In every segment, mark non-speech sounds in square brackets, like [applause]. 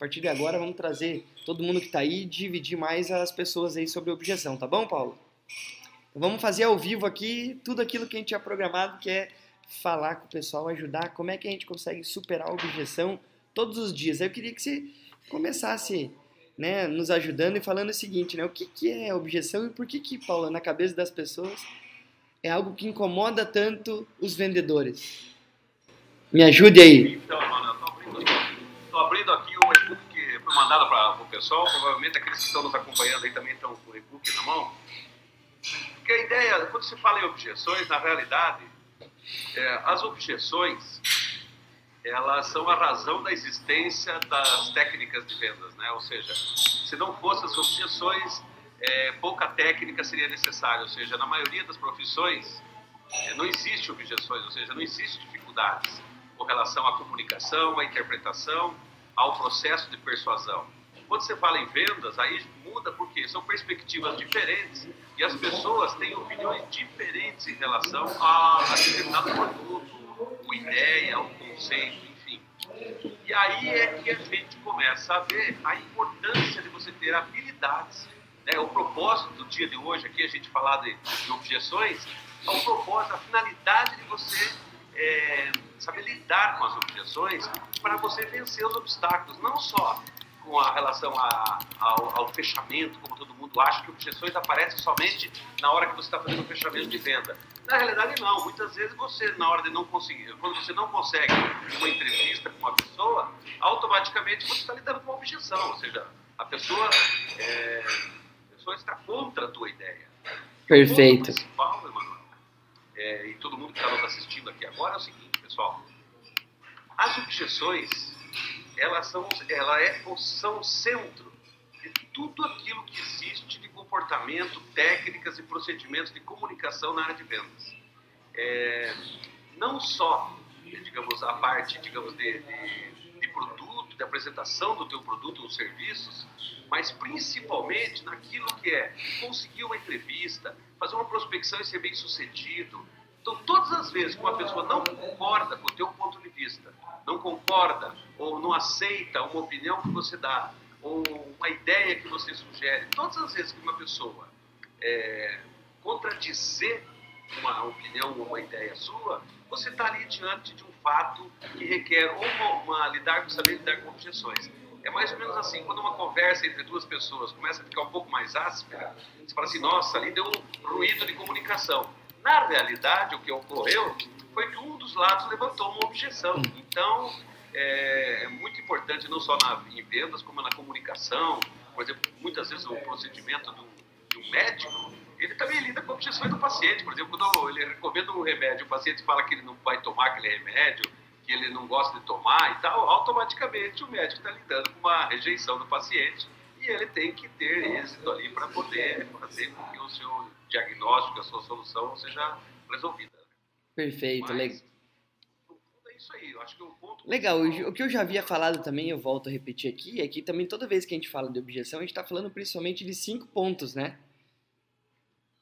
partir de agora vamos trazer todo mundo que está aí e dividir mais as pessoas aí sobre objeção, tá bom, Paulo? Então, vamos fazer ao vivo aqui tudo aquilo que a gente tinha programado, que é falar com o pessoal, ajudar, como é que a gente consegue superar a objeção todos os dias. Eu queria que você começasse né, nos ajudando e falando o seguinte, né, o que, que é objeção e por que que, Paulo, na cabeça das pessoas é algo que incomoda tanto os vendedores? Me ajude aí. Então, mano, eu tô abrindo, aqui o e-book que foi mandado para o pessoal, provavelmente aqueles que estão nos acompanhando aí também estão com o e-book na mão. Porque a ideia, quando se fala em objeções, na realidade, é, as objeções elas são a razão da existência das técnicas de vendas, né? Ou seja, se não fossem as objeções, é, pouca técnica seria necessária. Ou seja, na maioria das profissões é, não existe objeções, ou seja, não existe dificuldades com relação à comunicação, à interpretação, ao processo de persuasão. Quando você fala em vendas, aí muda porque são perspectivas diferentes e as pessoas têm opiniões diferentes em relação a, determinado produto, uma ideia, um conceito, enfim. E aí é que a gente começa a ver a importância de você ter habilidades. Né? O propósito do dia de hoje, aqui a gente falar de, de objeções, é o propósito, a finalidade de você é, saber lidar com as objeções para você vencer os obstáculos, não só com a relação a, ao, ao, fechamento, como todo mundo acha que objeções aparecem somente na hora que você está fazendo o fechamento de venda. Na realidade, não. Muitas vezes você, na hora de não conseguir, quando você não consegue uma entrevista com uma pessoa, automaticamente você está lidando com uma objeção. Ou seja, a pessoa, é, a pessoa está contra a tua ideia. Perfeito. O principal, Emanuel, é, e todo mundo que está nos assistindo aqui agora é o seguinte, pessoal. As objeções elas são, ela é, são o centro de tudo aquilo que existe de comportamento, técnicas e procedimentos de comunicação na área de vendas. É, não só, digamos, a parte, digamos, de, de, de produto, de apresentação do teu produto ou serviços, mas principalmente naquilo que é conseguir uma entrevista, fazer uma prospecção e ser bem sucedido, então, todas as vezes que uma pessoa não concorda com o teu ponto de vista, não concorda ou não aceita uma opinião que você dá, ou uma ideia que você sugere, todas as vezes que uma pessoa é, contradizer uma opinião ou uma ideia sua, você está ali diante de um fato que requer uma, uma lidar com saber lidar com objeções. É mais ou menos assim, quando uma conversa entre duas pessoas começa a ficar um pouco mais áspera, você fala assim, nossa, ali deu um ruído de comunicação. Na realidade, o que ocorreu foi que um dos lados levantou uma objeção. Então, é, é muito importante, não só na, em vendas, como na comunicação. Por exemplo, muitas vezes o procedimento do, um médico, ele também lida com objeções do paciente. Por exemplo, quando ele recomenda um remédio, o paciente fala que ele não vai tomar aquele remédio, que ele não gosta de tomar e tal, automaticamente o médico está lidando com uma rejeição do paciente e ele tem que ter êxito ali para poder fazer com que o seu diagnóstico, a sua solução seja resolvida. Perfeito, legal. É isso aí, eu acho que o ponto. Legal, o que eu já havia falado também, eu volto a repetir aqui, é que também toda vez que a gente fala de objeção, a gente está falando principalmente de cinco pontos, né?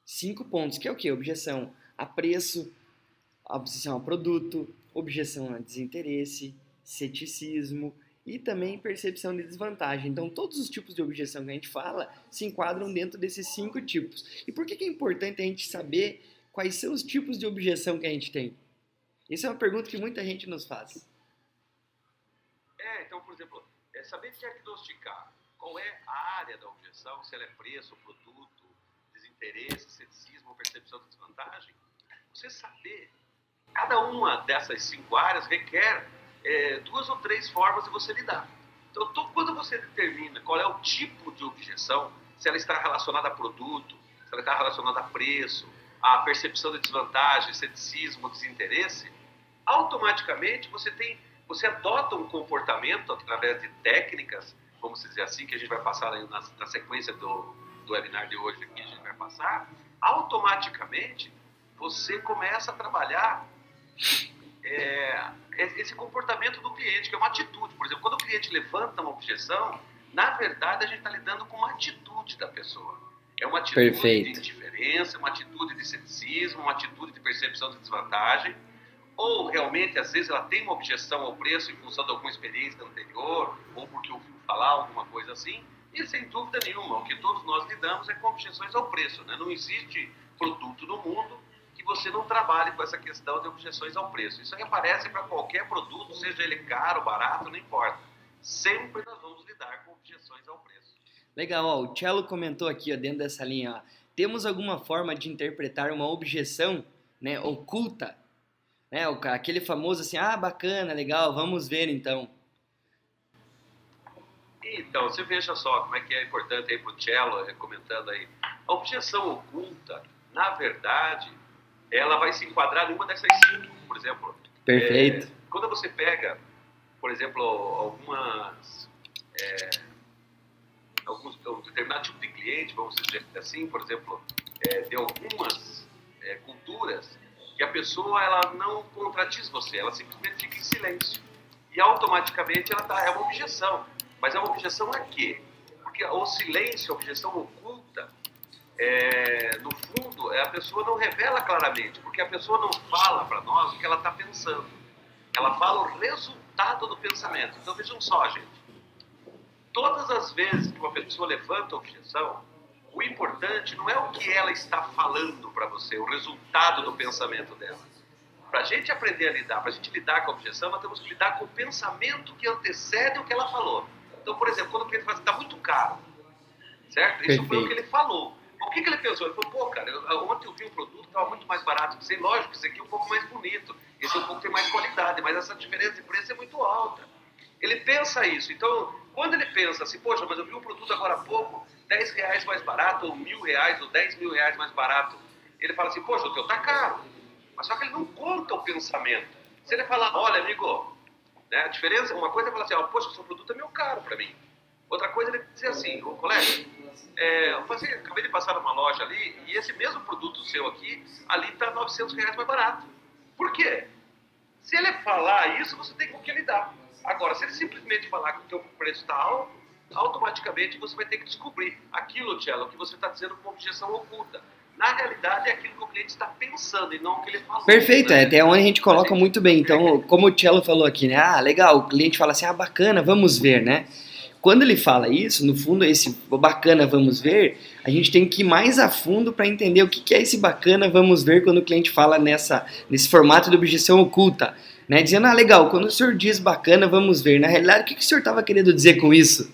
Cinco pontos, que é o que? Objeção a preço, objeção a produto, objeção a desinteresse, ceticismo e também percepção de desvantagem. Então, todos os tipos de objeção que a gente fala se enquadram dentro desses cinco tipos. E por que, é importante a gente saber quais são os tipos de objeção que a gente tem? Isso é uma pergunta que muita gente nos faz. É, então, por exemplo, é saber diagnosticar qual é a área da objeção, se ela é preço, produto, desinteresse, ceticismo, percepção de desvantagem. Você saber cada uma dessas cinco áreas requer é, duas ou três formas de você lidar. Então, quando você determina qual é o tipo de objeção, se ela está relacionada a produto, se ela está relacionada a preço, a percepção de desvantagem, ceticismo, desinteresse, automaticamente você tem, você adota um comportamento através de técnicas, vamos dizer assim, que a gente vai passar na, na sequência do, do webinar de hoje aqui, a gente vai passar, automaticamente você começa a trabalhar é, esse comportamento do cliente, que é uma atitude. Por exemplo, quando o cliente levanta uma objeção, na verdade a gente está lidando com uma atitude da pessoa. É uma atitude Perfeito. de indiferença, uma atitude de ceticismo, uma atitude de percepção de desvantagem. Ou realmente, às vezes, ela tem uma objeção ao preço em função de alguma experiência anterior, ou porque o falar alguma coisa assim, e sem dúvida nenhuma, o que todos nós lidamos é com objeções ao preço. Né? Não existe produto no mundo que você não trabalhe com essa questão de objeções ao preço. Isso aí aparece para qualquer produto, seja ele caro, barato, não importa. Sempre nós vamos lidar com objeções ao preço. Legal, ó, o Cello comentou aqui ó, dentro dessa linha, ó, temos alguma forma de interpretar uma objeção né, oculta? Né, aquele famoso assim, ah, bacana, legal, vamos ver então. Então, você veja só como é que é importante aí para o Cello, comentando aí. A objeção oculta, na verdade, ela vai se enquadrar em uma dessas cinco, por exemplo. Perfeito. É, quando você pega, por exemplo, algumas. É, alguns, um determinado tipo de cliente, vamos dizer assim, por exemplo, é, de algumas é, culturas, que a pessoa ela não contradiz você, ela simplesmente fica em silêncio. E automaticamente ela tá, é uma objeção. Mas é uma objeção a quê? Porque o silêncio, a objeção oculta, é, no fundo, é a pessoa não revela claramente, porque a pessoa não fala para nós o que ela está pensando. Ela fala o resultado do pensamento. Então vejam só, gente. Todas as vezes que uma pessoa levanta objeção, o importante não é o que ela está falando para você, o resultado do pensamento dela. Para a gente aprender a lidar, para a gente lidar com a objeção, nós temos que lidar com o pensamento que antecede o que ela falou. Então, por exemplo, quando o cliente fala assim, está muito caro, certo? Isso Perfeito. foi o que ele falou. O que, que ele pensou? Ele falou, pô, cara, eu, ontem eu vi um produto que estava muito mais barato que esse. Lógico, esse aqui é um pouco mais bonito, esse é um pouco tem mais qualidade, mas essa diferença de preço é muito alta. Ele pensa isso. Então, quando ele pensa assim, poxa, mas eu vi um produto agora há pouco, 10 reais mais barato, ou mil reais, ou 10 mil reais mais barato, ele fala assim, poxa, o teu tá caro. Mas só que ele não conta o pensamento. Se ele falar, olha, amigo, né, a diferença, uma coisa é falar assim, ó, poxa, seu produto é meio caro para mim. Outra coisa é ele dizer assim, ô colega, é, eu passei, acabei de passar numa loja ali e esse mesmo produto seu aqui, ali está 900 reais mais barato. Por quê? Se ele falar isso, você tem com que lidar. Agora, se ele simplesmente falar que o teu preço está alto, automaticamente você vai ter que descobrir aquilo, Tchelo, que você está dizendo com objeção oculta. Na realidade, é aquilo que o cliente está pensando e não o que ele falou. Perfeito, né? é até onde a gente coloca muito bem. Então, como o Tchelo falou aqui, né? Ah, legal, o cliente fala assim, ah, bacana, vamos ver, né? Quando ele fala isso, no fundo, esse bacana, vamos ver, a gente tem que ir mais a fundo para entender o que é esse bacana, vamos ver, quando o cliente fala nessa, nesse formato de objeção oculta. Né? Dizendo, ah, legal, quando o senhor diz bacana, vamos ver. Na realidade, o que, que o senhor estava querendo dizer com isso?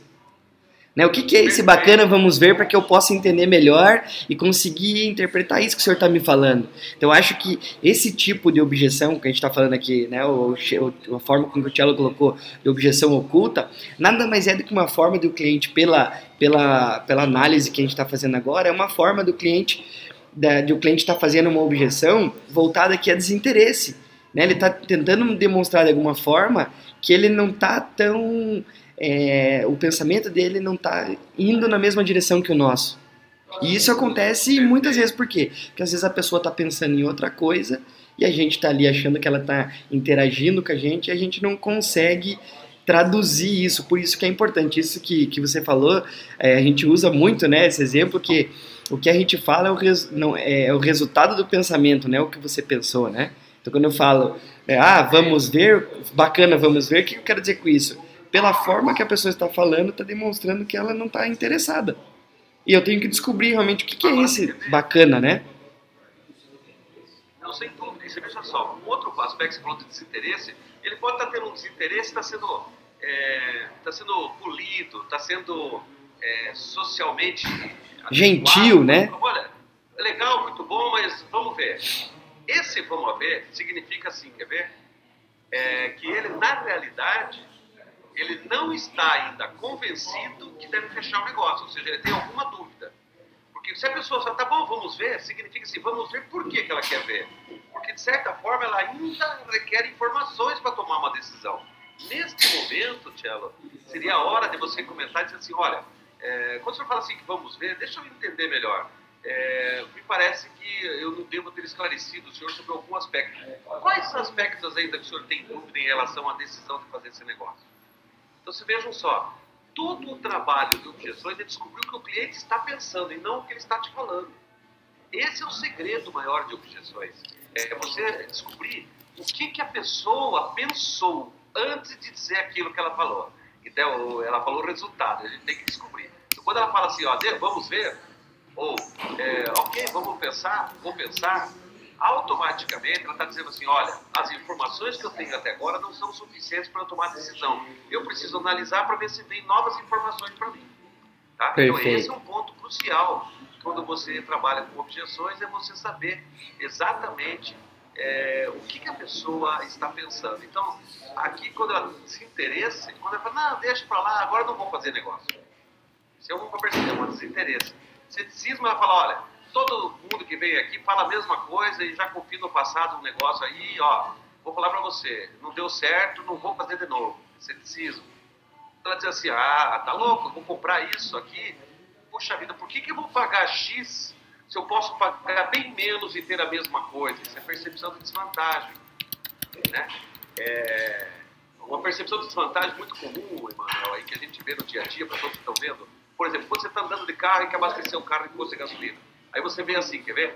Né? O que, que é esse bacana, vamos ver, para que eu possa entender melhor e conseguir interpretar isso que o senhor está me falando. Então, acho que esse tipo de objeção que a gente está falando aqui, né, o, o, a forma como o Cello colocou de objeção oculta, nada mais é do que uma forma do cliente, pela, pela, pela análise que a gente está fazendo agora, é uma forma do cliente, da, de o cliente estar tá fazendo uma objeção voltada aqui a desinteresse. Né? Ele está tentando demonstrar de alguma forma que ele não está tão é, o pensamento dele não está indo na mesma direção que o nosso. E isso acontece muitas vezes, por quê? Porque às vezes a pessoa está pensando em outra coisa e a gente está ali achando que ela está interagindo com a gente e a gente não consegue traduzir isso. Por isso que é importante. Isso que, que você falou, é, a gente usa muito né, esse exemplo que o que a gente fala é o, res, não, é, é o resultado do pensamento, não é o que você pensou, né? Então quando eu falo, é, ah, vamos ver, bacana, vamos ver, o que eu quero dizer com isso? Pela forma que a pessoa está falando, está demonstrando que ela não está interessada. E eu tenho que descobrir realmente o que, que é esse bacana, né? Não, sem dúvida. E você veja só, um outro aspecto que você falou de desinteresse, ele pode estar tá tendo um desinteresse, está sendo, é, tá sendo polido, está sendo é, socialmente... Gentil, né? Olha, legal, muito bom, mas vamos ver. Esse vamos ver significa assim, quer ver? É, que ele, na realidade, ele não está ainda convencido que deve fechar o negócio, ou seja, ele tem alguma dúvida. Porque se a pessoa fala, tá bom, vamos ver, significa assim, vamos ver por que, que ela quer ver. Porque, de certa forma, ela ainda requer informações para tomar uma decisão. Neste momento, Tchelo, seria a hora de você comentar e dizer assim, olha, é, quando o senhor fala assim que vamos ver, deixa eu entender melhor. É, me parece que eu não devo ter esclarecido o senhor sobre algum aspecto. Quais aspectos ainda que o senhor tem dúvida em relação à decisão de fazer esse negócio? Então, se vejam só, todo o trabalho de objeções é descobrir o que o cliente está pensando e não o que ele está te falando. Esse é o segredo maior de objeções. É você descobrir o que, que a pessoa pensou antes de dizer aquilo que ela falou. Então, ela falou o resultado, a gente tem que descobrir. Então, quando ela fala assim, ó, vamos ver, ou, é, ok, vamos pensar, vou pensar, automaticamente ela está dizendo assim, olha, as informações que eu tenho até agora não são suficientes para eu tomar decisão. Eu preciso analisar para ver se vem novas informações para mim. Tá? Então esse é um ponto crucial quando você trabalha com objeções, é você saber exatamente é, o que, que, a pessoa está pensando. Então, aqui, quando ela se interessa, quando ela fala, não, deixa para lá, agora não vou fazer negócio. Se eu vou perceber um desinteresse. Ceticismo, ela fala, olha, todo mundo que vem aqui fala a mesma coisa e já confia no passado um negócio aí, ó, vou falar para você, não deu certo, não vou fazer de novo. Ceticismo. Ela diz assim, ah, tá louco, vou comprar isso aqui. Puxa vida, por que, que eu vou pagar X se eu posso pagar bem menos e ter a mesma coisa? Isso é percepção de desvantagem. Né? É uma percepção de desvantagem muito comum, Emanuel, aí que a gente vê no dia a dia, para todos que estão vendo. Por exemplo, quando você está andando de carro e quer abastecer o carro e custa gasolina. Aí você vê assim, quer ver?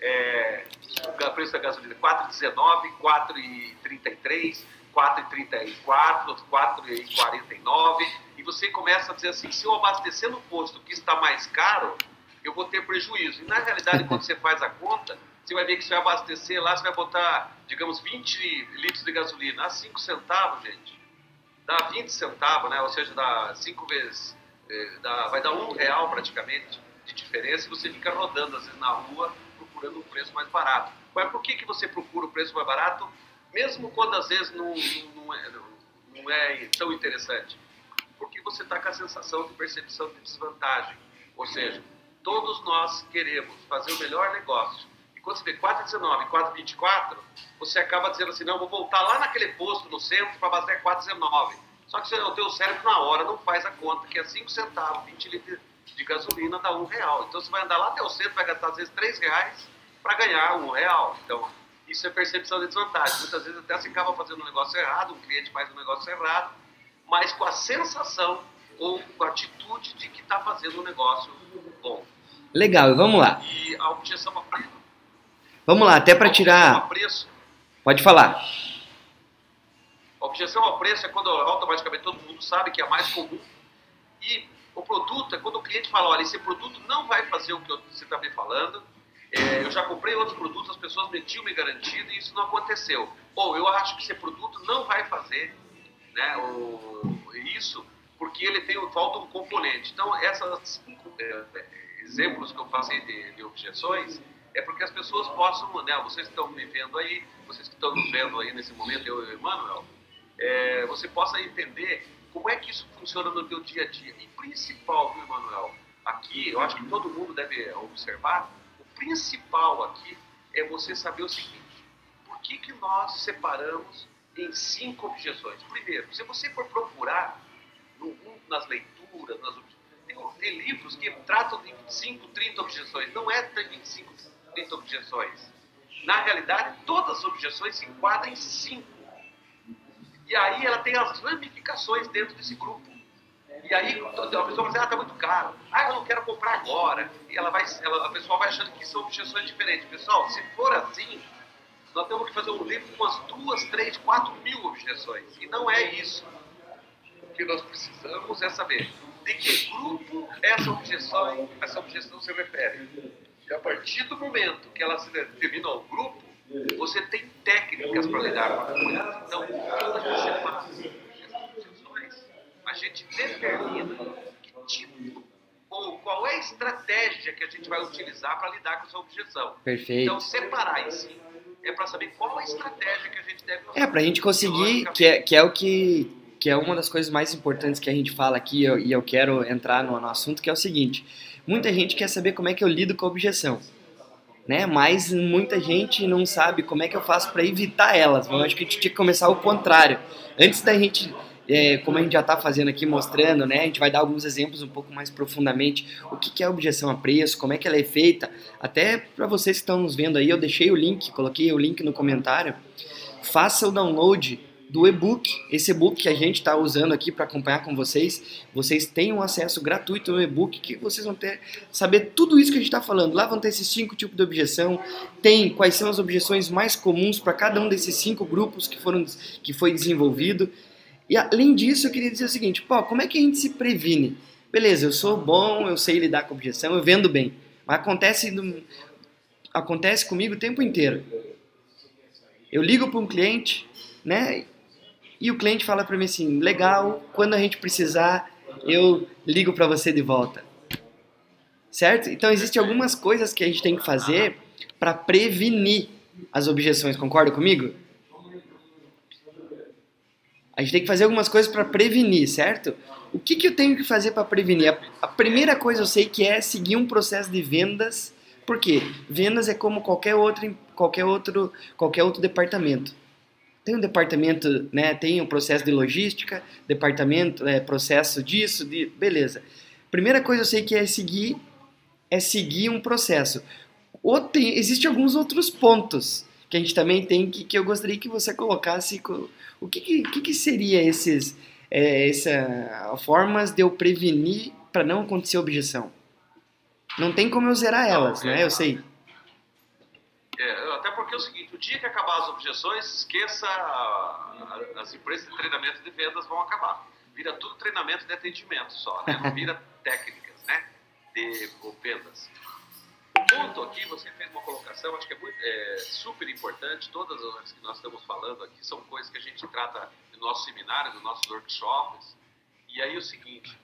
É, o preço da gasolina 4,19, 4,33, 4,34, 4,49 e você começa a dizer assim, se eu abastecer no posto que está mais caro, eu vou ter prejuízo. E na realidade, quando você faz a conta, você vai ver que você vai abastecer lá, você vai botar, digamos, 20 litros de gasolina a 5 centavos, gente. Dá 20 centavos, né? Ou seja, dá 5 vezes, eh, dá, vai dar um real praticamente de diferença e você fica rodando, às vezes, na rua procurando um preço mais barato. Mas por que, que você procura o preço mais barato, mesmo quando às vezes não, não, é, não é tão interessante? Porque você está com a sensação de percepção de desvantagem. Ou seja, todos nós queremos fazer o melhor negócio. E quando você vê 4,19 e 4,24, você acaba dizendo assim, não, vou voltar lá naquele posto no centro para abastecer 4,19. Só que o teu cérebro na hora não faz a conta, que é 5 centavos, 20 litros de gasolina dá um real. Então você vai andar lá até o centro, vai gastar às vezes três reais para ganhar um real. Então isso é percepção de desvantagem. Muitas vezes até você acaba fazendo um negócio errado, um cliente faz um negócio errado, mas com a sensação ou com a atitude de que está fazendo um negócio bom. Legal, vamos lá. E a objeção a preço. Vamos lá, até para tirar. A preço. Pode falar. A objeção ao preço é quando automaticamente todo mundo sabe que é a mais comum e o produto é quando o cliente fala, olha, esse produto não vai fazer o que você está me falando. É, eu já comprei outros produtos, as pessoas metiam me garantido e isso não aconteceu. Ou eu acho que esse produto não vai fazer né, o, isso porque ele tem falta um componente. Então, esses é, exemplos que eu passei de, de, objeções é porque as pessoas possam, né, vocês que estão me vendo aí, vocês que estão nos vendo aí nesse momento, eu e o Emanuel, é, você possa entender como é que isso funciona no teu dia a dia? E principal, viu, Emanuel? Aqui, eu acho que todo mundo deve observar, o principal aqui é você saber o seguinte, por que, que nós separamos em cinco objeções? Primeiro, se você for procurar no, nas leituras, nas, tem, livros que tratam de 25, 30 objeções, não é 25, 30 objeções. Na realidade, todas as objeções se enquadram em cinco. E aí ela tem as ramificações dentro desse grupo. E aí a pessoa fala assim, ah, tá muito caro. Ah, eu não quero comprar agora. E ela vai, ela, a pessoa vai achando que são objeções diferentes. Pessoal, se for assim, nós temos que fazer um livro com umas duas, três, quatro mil objeções. E não é isso. O que nós precisamos é saber de que grupo essa objeção, essa objeção se refere. E a partir do momento que ela se determina ao grupo, você tem técnicas para lidar com a coisa. Então, quando você faz as a gente determina que tipo ou qual é a estratégia que a gente vai utilizar para lidar com essa objeção. Perfeito. Então, separar si é para saber qual a estratégia que a gente deve. É, para a gente conseguir, que é, que é o que que é uma das coisas mais importantes que a gente fala aqui, e eu quero entrar no, no assunto, que é o seguinte: muita gente quer saber como é que eu lido com a objeção né? Mas muita gente não sabe como é que eu faço para evitar elas. Eu acho que a gente tinha que começar o contrário. Antes da gente, é, como a gente já está fazendo aqui, mostrando, né? A gente vai dar alguns exemplos um pouco mais profundamente. O que, que é objeção a preço, como é que ela é feita. Até para vocês que estão nos vendo aí, eu deixei o link, coloquei o link no comentário. Faça o download do e-book. Esse e-book que a gente está usando aqui para acompanhar com vocês, vocês têm um acesso gratuito no e-book que vocês vão ter saber tudo isso que a gente está falando. Lá vão ter esses cinco tipos de objeção, tem quais são as objeções mais comuns para cada um desses cinco grupos que foram que foi desenvolvido. E além disso, eu queria dizer o seguinte, pô, como é que a gente se previne? Beleza, eu sou bom, eu sei lidar com objeção, eu vendo bem. Mas acontece, acontece comigo o tempo inteiro. Eu ligo para um cliente, né? E o cliente fala para mim assim: legal, quando a gente precisar, eu ligo para você de volta. Certo? Então, existem algumas coisas que a gente tem que fazer para prevenir as objeções. Concorda comigo? A gente tem que fazer algumas coisas para prevenir, certo? O que, que eu tenho que fazer para prevenir? A, primeira coisa eu sei que é seguir um processo de vendas. Por quê? Vendas é como qualquer outro, qualquer outro, qualquer outro departamento. Tem um departamento, né? Tem um processo de logística, departamento, é, processo disso, de, beleza. Primeira coisa eu sei que é seguir, é seguir um processo. Ou tem, existem alguns outros pontos que a gente também tem que, que eu gostaria que você colocasse. O que, que, que seria esses é, essa, formas de eu prevenir para não acontecer objeção? Não tem como eu zerar elas, né? Eu sei. É, até porque é o seguinte, dia que acabar as objeções, esqueça as empresas de treinamento de vendas vão acabar. Vira tudo treinamento de atendimento só, né? Não vira [laughs] técnicas, né? De vendas. O ponto aqui, você fez uma colocação, acho que é, muito, é super importante. Todas as que nós estamos falando aqui são coisas que a gente trata no nosso seminário, nos nossos workshops. E aí o seguinte,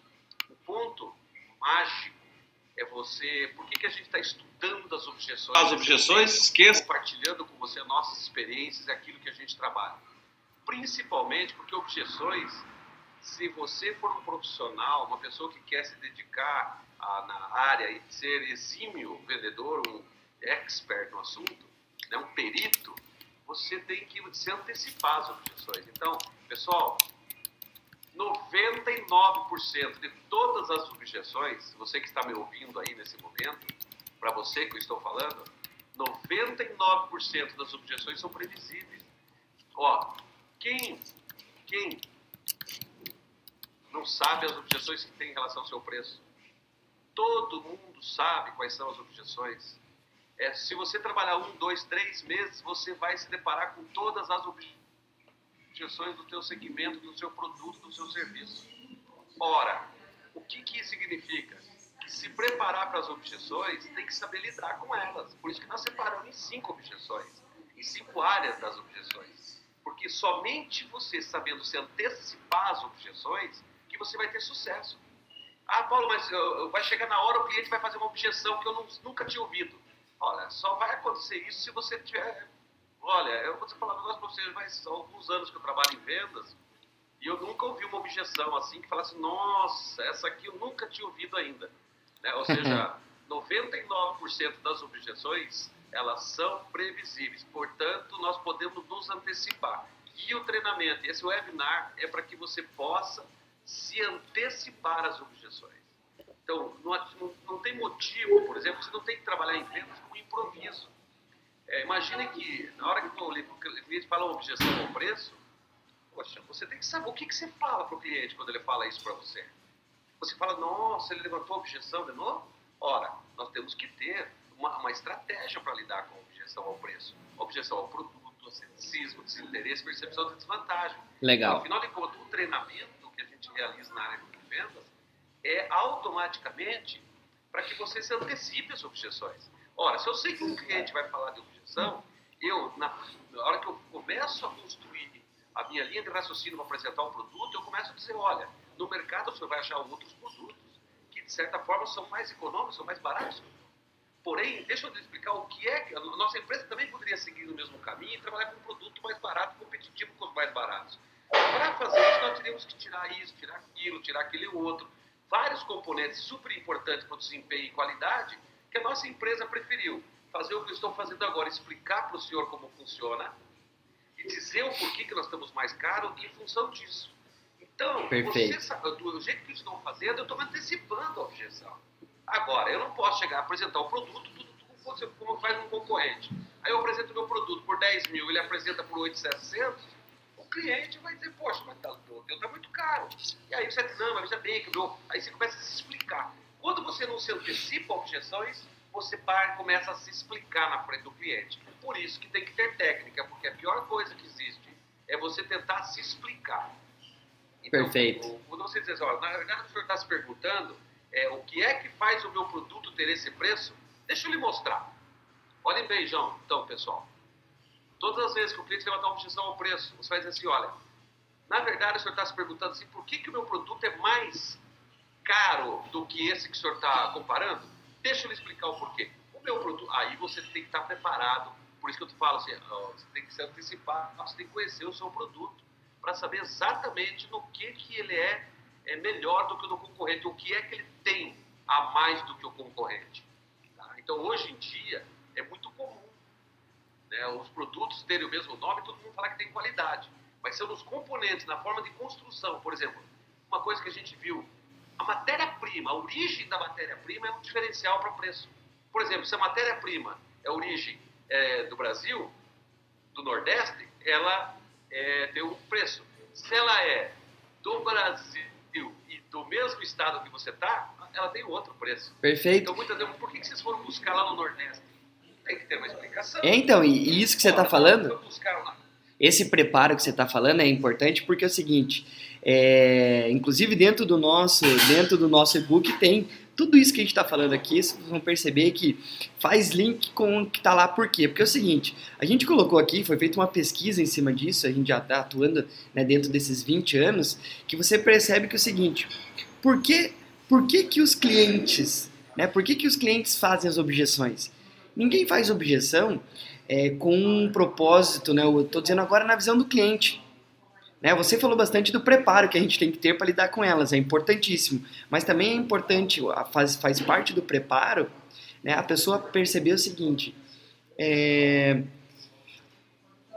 o ponto mágico é você. Por que, que a gente está estudando as objeções? As objeções, esqueça. Compartilhando com você nossas experiências e aquilo que a gente trabalha. Principalmente porque objeções, se você for um profissional, uma pessoa que quer se dedicar a, na área e ser exímio vendedor, um expert no assunto, né, um perito, você tem que se antecipar às objeções. Então, pessoal, 99% de todas as objeções, você que está me ouvindo aí nesse momento, para você que eu estou falando, 99% das objeções são previsíveis. Ó, quem, quem não sabe as objeções que tem em relação ao seu preço? Todo mundo sabe quais são as objeções. É, se você trabalhar um, dois, três meses, você vai se deparar com todas as objeções do teu segmento, do seu produto, do seu serviço. Ora, o que, que isso significa? Se preparar para as objeções, tem que saber lidar com elas. Por isso que nós separamos em cinco objeções, em cinco áreas das objeções. Porque somente você sabendo se antecipar as objeções, que você vai ter sucesso. Ah, Paulo, mas vai chegar na hora o cliente vai fazer uma objeção que eu não, nunca tinha ouvido. Olha, só vai acontecer isso se você tiver Olha, eu vou te falar um negócio para vocês, mas são alguns anos que eu trabalho em vendas e eu nunca ouvi uma objeção assim que falasse, nossa, essa aqui eu nunca tinha ouvido ainda. Né? Ou seja, [laughs] 99% das objeções, elas são previsíveis, portanto, nós podemos nos antecipar. E o treinamento, esse webinar, é para que você possa se antecipar às objeções. Então, não, não, tem motivo, por exemplo, você não tem que trabalhar em vendas com improviso. É, imagine que na hora que o cliente fala uma objeção ao preço, poxa, você tem que saber o que, que você fala para o cliente quando ele fala isso para você. Você fala, nossa, ele levantou a objeção de novo? Ora, nós temos que ter uma, uma estratégia para lidar com a objeção ao preço, objeção ao produto, ceticismo, desinteresse, percepção de desvantagem. Legal. Então, afinal de contas, o treinamento que a gente realiza na área de vendas é automaticamente para que você se antecipe as objeções. Ora, se eu sei que um cliente vai falar de objeção, eu, na, na hora que eu começo a construir a minha linha de raciocínio para apresentar um produto, eu começo a dizer, olha, no mercado você vai achar outros produtos que, de certa forma, são mais econômicos, são mais baratos. Porém, deixa eu te explicar o que é que a nossa empresa também poderia seguir no mesmo caminho e trabalhar com um produto mais barato, competitivo com os mais baratos. Para fazer isso, nós teríamos que tirar isso, tirar aquilo, tirar aquele outro. Vários componentes super importantes para o desempenho e qualidade que a nossa empresa preferiu fazer o que eu estou fazendo agora, explicar para o senhor como funciona e dizer o porquê que nós estamos mais caros em função disso. Então, Perfeito. você do jeito que estão fazendo, eu estou antecipando a objeção. Agora, eu não posso chegar a apresentar o produto tudo, tudo como faz um concorrente. Aí eu apresento o meu produto por 10 mil, ele apresenta por 8,700, o cliente vai dizer, poxa, mas tá, o teu está muito caro. E aí você diz, não, mas veja bem, que meu... aí você começa a se explicar. Quando você não se antecipa a objeções, você para, começa a se explicar na frente do cliente. Por isso que tem que ter técnica, porque a pior coisa que existe é você tentar se explicar. Então, Perfeito. o- Quando você diz assim, ó, na verdade o senhor está se perguntando é, o que é que faz o meu produto ter esse preço, deixa eu lhe mostrar. Olhem bem, João, então, pessoal. Todas as vezes que o cliente levantar uma objeção ao preço, você dizer assim, olha, na verdade o senhor está se perguntando assim, por que, que o meu produto é mais caro do que esse que o senhor está comparando? Deixa eu lhe explicar o porquê. O meu produto, aí você tem que estar preparado, por isso que eu te falo assim, você tem que se antecipar, você tem que conhecer o seu produto para saber exatamente no que, que ele é, é melhor do que o do concorrente, o que é que ele tem a mais do que o concorrente. tá? Então, hoje em dia, é muito comum né, os produtos terem o mesmo nome e todo mundo falar que tem qualidade. Mas são nos componentes, na forma de construção. Por exemplo, uma coisa que a gente viu, a matéria-prima, a origem da matéria-prima é um diferencial para preço. Por exemplo, se a matéria-prima é a origem é, do Brasil, do Nordeste, ela é, tem um preço. Se ela é do Brasil e do mesmo estado que você está, ela tem outro preço. Perfeito. Então, muitas vezes, por que vocês foram buscar lá no Nordeste? Tem que ter uma explicação. É, então, e, isso que você está falando, esse preparo que você está falando é importante porque é o seguinte, é, inclusive dentro do nosso, dentro do nosso e-book tem tudo isso que a gente está falando aqui, vocês vão perceber que faz link com o que está lá. Por quê? Porque é o seguinte, a gente colocou aqui, foi feita uma pesquisa em cima disso, a gente já está atuando né, dentro desses 20 anos, que você percebe que é o seguinte, por que, por que, que os clientes, né, por que, que os clientes fazem as objeções? Ninguém faz objeção é, com um propósito, né, eu estou dizendo agora na visão do cliente. Né? Você falou bastante do preparo que a gente tem que ter para lidar com elas, é importantíssimo. Mas também é importante, faz, faz parte do preparo, né, a pessoa perceber o seguinte: é,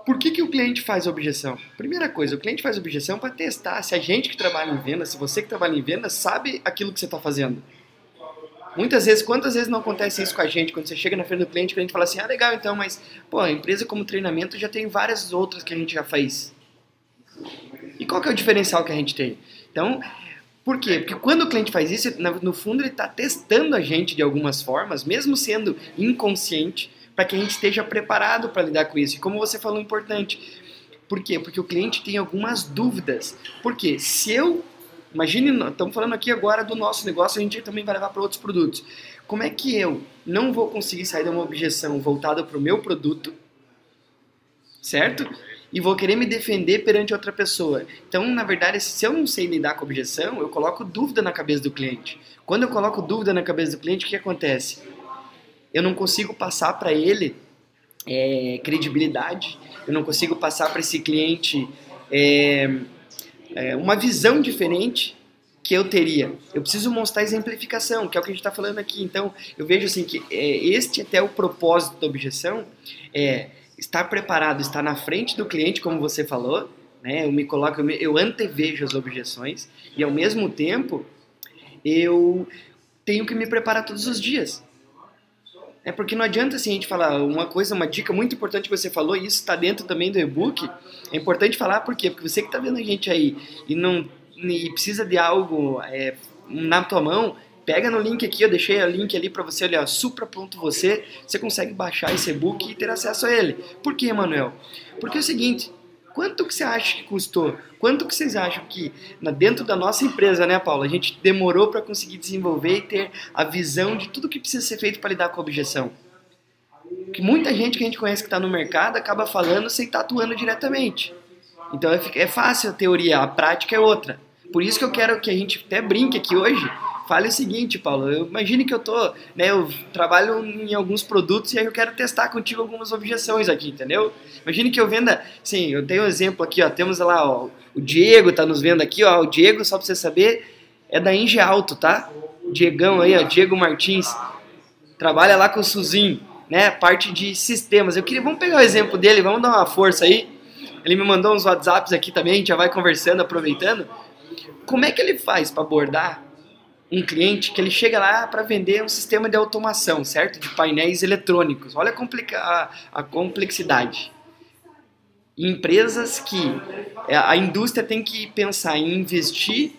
por que, que o cliente faz objeção? Primeira coisa, o cliente faz objeção para testar se a gente que trabalha em venda, se você que trabalha em venda, sabe aquilo que você está fazendo. Muitas vezes, quantas vezes não acontece isso com a gente? Quando você chega na frente do cliente, o cliente fala assim: ah, legal, então, mas, pô, a empresa como treinamento já tem várias outras que a gente já faz. E qual que é o diferencial que a gente tem? Então, por quê? Porque quando o cliente faz isso, no fundo ele está testando a gente de algumas formas, mesmo sendo inconsciente, para que a gente esteja preparado para lidar com isso. E como você falou, importante. Por quê? Porque o cliente tem algumas dúvidas. Por quê? Se eu. Imagine, estamos falando aqui agora do nosso negócio, a gente também vai levar para outros produtos. Como é que eu não vou conseguir sair de uma objeção voltada para o meu produto, certo? E vou querer me defender perante outra pessoa. Então, na verdade, se eu não sei lidar com objeção, eu coloco dúvida na cabeça do cliente. Quando eu coloco dúvida na cabeça do cliente, o que acontece? Eu não consigo passar para ele é, credibilidade, eu não consigo passar para esse cliente é, é, uma visão diferente que eu teria. Eu preciso mostrar exemplificação, que é o que a gente está falando aqui. Então, eu vejo assim que é, este até o propósito da objeção é estar preparado, estar na frente do cliente, como você falou, né? Eu me coloco, eu, antevejo as objeções e ao mesmo tempo eu tenho que me preparar todos os dias. É porque não adianta assim a gente falar uma coisa, uma dica muito importante que você falou, e isso está dentro também do e-book. É importante falar por quê? Porque você que está vendo a gente aí e não e precisa de algo é, na tua mão, pega no link aqui, eu deixei o link ali para você, olha, supra.você, você consegue baixar esse e-book e ter acesso a ele. Por quê, Manuel? Porque é o seguinte, quanto que você acha que custou? Quanto que vocês acham que dentro da nossa empresa, né, Paula, a gente demorou para conseguir desenvolver e ter a visão de tudo que precisa ser feito para lidar com a objeção? Que muita gente que a gente conhece que está no mercado acaba falando sem estar atuando diretamente. Então é, é fácil a teoria, a prática é outra. Por isso que eu quero que a gente até brinque aqui hoje. Fale o seguinte, Paulo. Eu imagine que eu tô, né? Eu trabalho em alguns produtos e aí eu quero testar contigo algumas objeções aqui, entendeu? Imagine que eu venda, sim, eu tenho um exemplo aqui, ó. Temos lá, ó, o Diego tá nos vendo aqui, ó. O Diego, só para você saber, é da Inge Alto, tá? Diegão aí, ó, Diego Martins. Trabalha lá com o Suzin, né? Parte de sistemas. Eu queria, vamos pegar o exemplo dele, vamos dar uma força aí. Ele me mandou uns WhatsApps aqui também, a gente já vai conversando, aproveitando. Como é que ele faz para abordar um cliente que ele chega lá para vender um sistema de automação, certo? De painéis eletrônicos. Olha a, complica a, a complexidade. Empresas que é, a indústria tem que pensar em investir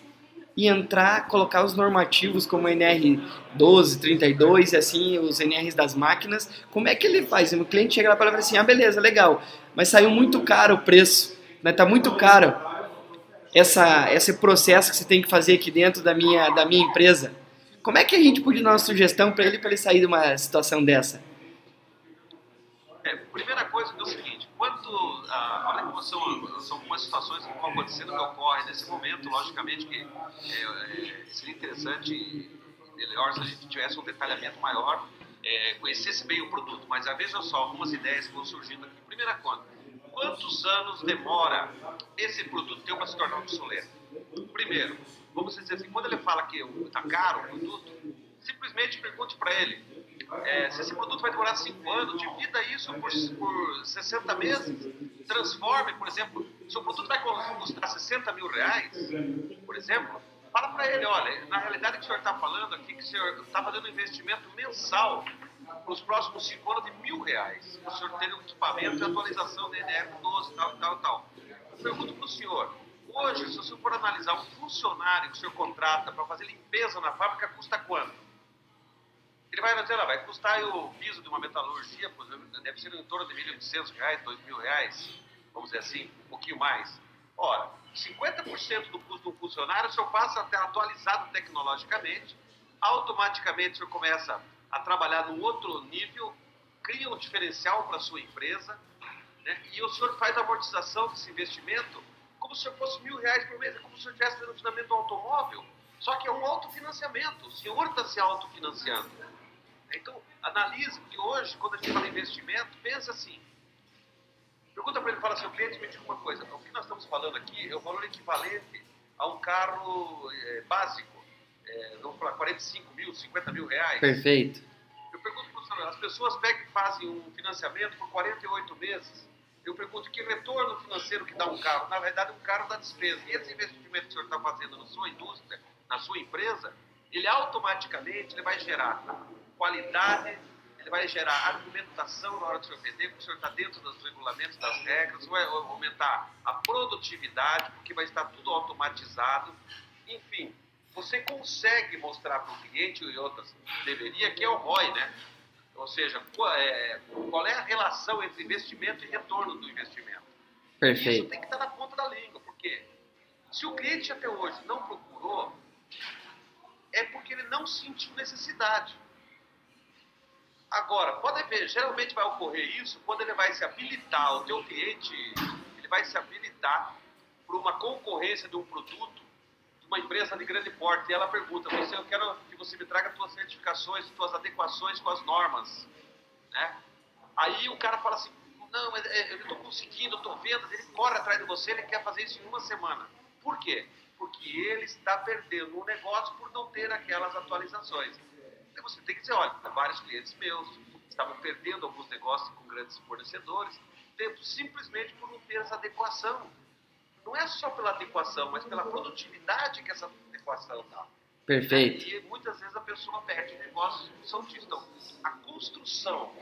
e entrar, colocar os normativos como NR 12, 32 e assim, os NRs das máquinas. Como é que ele faz? O cliente chega lá e fala assim: ah, beleza, legal, mas saiu muito caro o preço, né? Tá muito caro. Essa, esse processo que você tem que fazer aqui dentro da minha, da minha empresa. Como é que a gente pode dar uma sugestão para ele para ele sair de uma situação dessa? É, primeira coisa é o seguinte, quando, ah, olha como são, são algumas situações que vão acontecendo que ocorrem nesse momento, logicamente que é, é, seria interessante, melhor se a gente tivesse um detalhamento maior, é, conhecesse bem o produto, mas veja só algumas ideias que vão surgindo aqui. Primeira coisa, quantos anos demora esse produto teu para se tornar obsoleto? Primeiro, vamos dizer assim, quando ele fala que está caro o produto, simplesmente pergunte para ele é, se esse produto vai demorar 5 anos, divida isso por, por 60 meses, transforme, por exemplo, se o produto vai custar 60 mil reais, por exemplo, fala para ele, olha, na realidade o que o senhor está falando aqui, que o senhor está fazendo um investimento mensal para os próximos 5 anos de mil reais, o senhor ter um equipamento e atualização da NR12, tal, tal, tal. Eu pergunto para o senhor, hoje, se o senhor for analisar um funcionário que o senhor contrata para fazer limpeza na fábrica, custa quanto? Ele vai dizer, vai custar o piso de uma metalurgia, deve ser em torno de 1.800 reais, 2.000 reais, vamos dizer assim, um pouquinho mais. Ora, 50% do custo do funcionário o senhor passa a ter atualizado tecnologicamente, automaticamente o senhor começa a trabalhar num outro nível, cria um diferencial para a sua empresa, né? e o senhor faz a amortização desse investimento como se fosse mil reais por mês, é como se senhor estivesse fazendo financiamento do automóvel, só que é um autofinanciamento, o senhor está se autofinanciando. Então, analise que hoje, quando a gente fala em investimento, pensa assim. Pergunta para ele, fala, seu cliente, me diga uma coisa. O que nós estamos falando aqui é o valor equivalente a um carro é, básico. É, vamos falar 45 mil, 50 mil reais. Perfeito. Eu pergunto para o senhor, as pessoas pegam e fazem um financiamento por 48 meses. Eu pergunto que retorno financeiro que dá um carro. Na verdade, um carro dá despesa. E esse investimento que o senhor está fazendo na sua indústria, na sua empresa, ele automaticamente ele vai gerar qualidade, ele vai gerar argumentação na hora do senhor vender, porque o senhor está dentro dos regulamentos, das regras, vai aumentar a produtividade, porque vai estar tudo automatizado. Enfim, você consegue mostrar para o cliente e outras deveria, que é o ROI, né? Ou seja, é, qual é a relação entre investimento e retorno do investimento. Perfeito. Isso tem que estar na ponta da língua, porque se o cliente até hoje não procurou, é porque ele não sentiu necessidade. Agora, pode ver, geralmente vai ocorrer isso quando ele vai se habilitar, o teu cliente, ele vai se habilitar para uma concorrência de um produto uma empresa de grande porte. E ela pergunta, você, eu quero que você me traga suas certificações, suas adequações com as normas. Né? Aí o cara fala assim, não, é, eu estou conseguindo, estou vendo, ele corre atrás de você, ele quer fazer isso em uma semana. Por quê? Porque ele está perdendo o negócio por não ter aquelas atualizações. Então você tem que dizer, olha, vários clientes meus estavam perdendo alguns negócios com grandes fornecedores, simplesmente por não ter essa adequação. Não é só pela adequação, mas pela produtividade que essa adequação dá. Perfeito. E muitas vezes a pessoa perde negócios em função disso. Então, a construção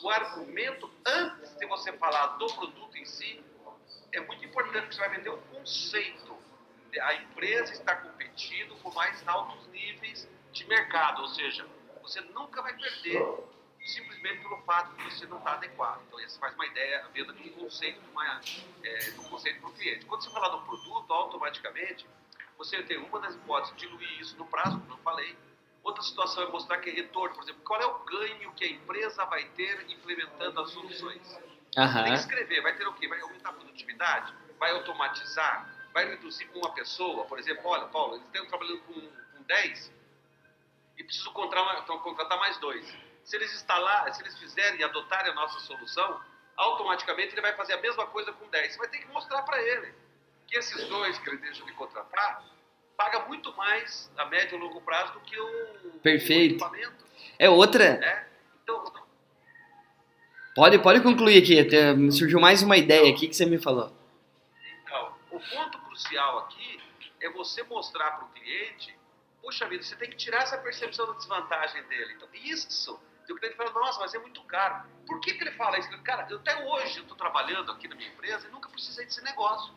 do argumento antes de você falar do produto em si é muito importante, porque você vai vender um conceito. A empresa está competindo com mais altos níveis de mercado, ou seja, você nunca vai perder simplesmente pelo fato de você não estar adequado. Então, essa faz uma ideia, a venda de um conceito, de, uma, é, de um conceito para o cliente. Quando você falar do produto, automaticamente, você tem uma das hipóteses de diluir isso no prazo, como eu falei. Outra situação é mostrar que é retorno, por exemplo, qual é o ganho que a empresa vai ter implementando as soluções. Uhum. Tem que escrever, vai ter o quê? Vai aumentar a produtividade? Vai automatizar? Vai reduzir com uma pessoa? Por exemplo, olha, Paulo, eles estão trabalhando com, com 10, e preciso contratar, então, contratar mais dois. Se eles instalar, se eles fizerem e adotarem a nossa solução, automaticamente ele vai fazer a mesma coisa com 10. Você vai ter que mostrar para ele que esses dois que ele deixa de contratar paga muito mais a médio e longo prazo do que o, Perfeito. É outra. Né? Então, Pode, pode concluir aqui. Até surgiu mais uma ideia aqui que você me falou. Então, o ponto crucial aqui é você mostrar para o cliente puxa vida, você tem que tirar essa percepção da desvantagem dele. Então, isso, o cliente fala, nossa, mas é muito caro. Por que, que ele fala isso? Cara, eu, até hoje eu estou trabalhando aqui na minha empresa e nunca precisei desse negócio.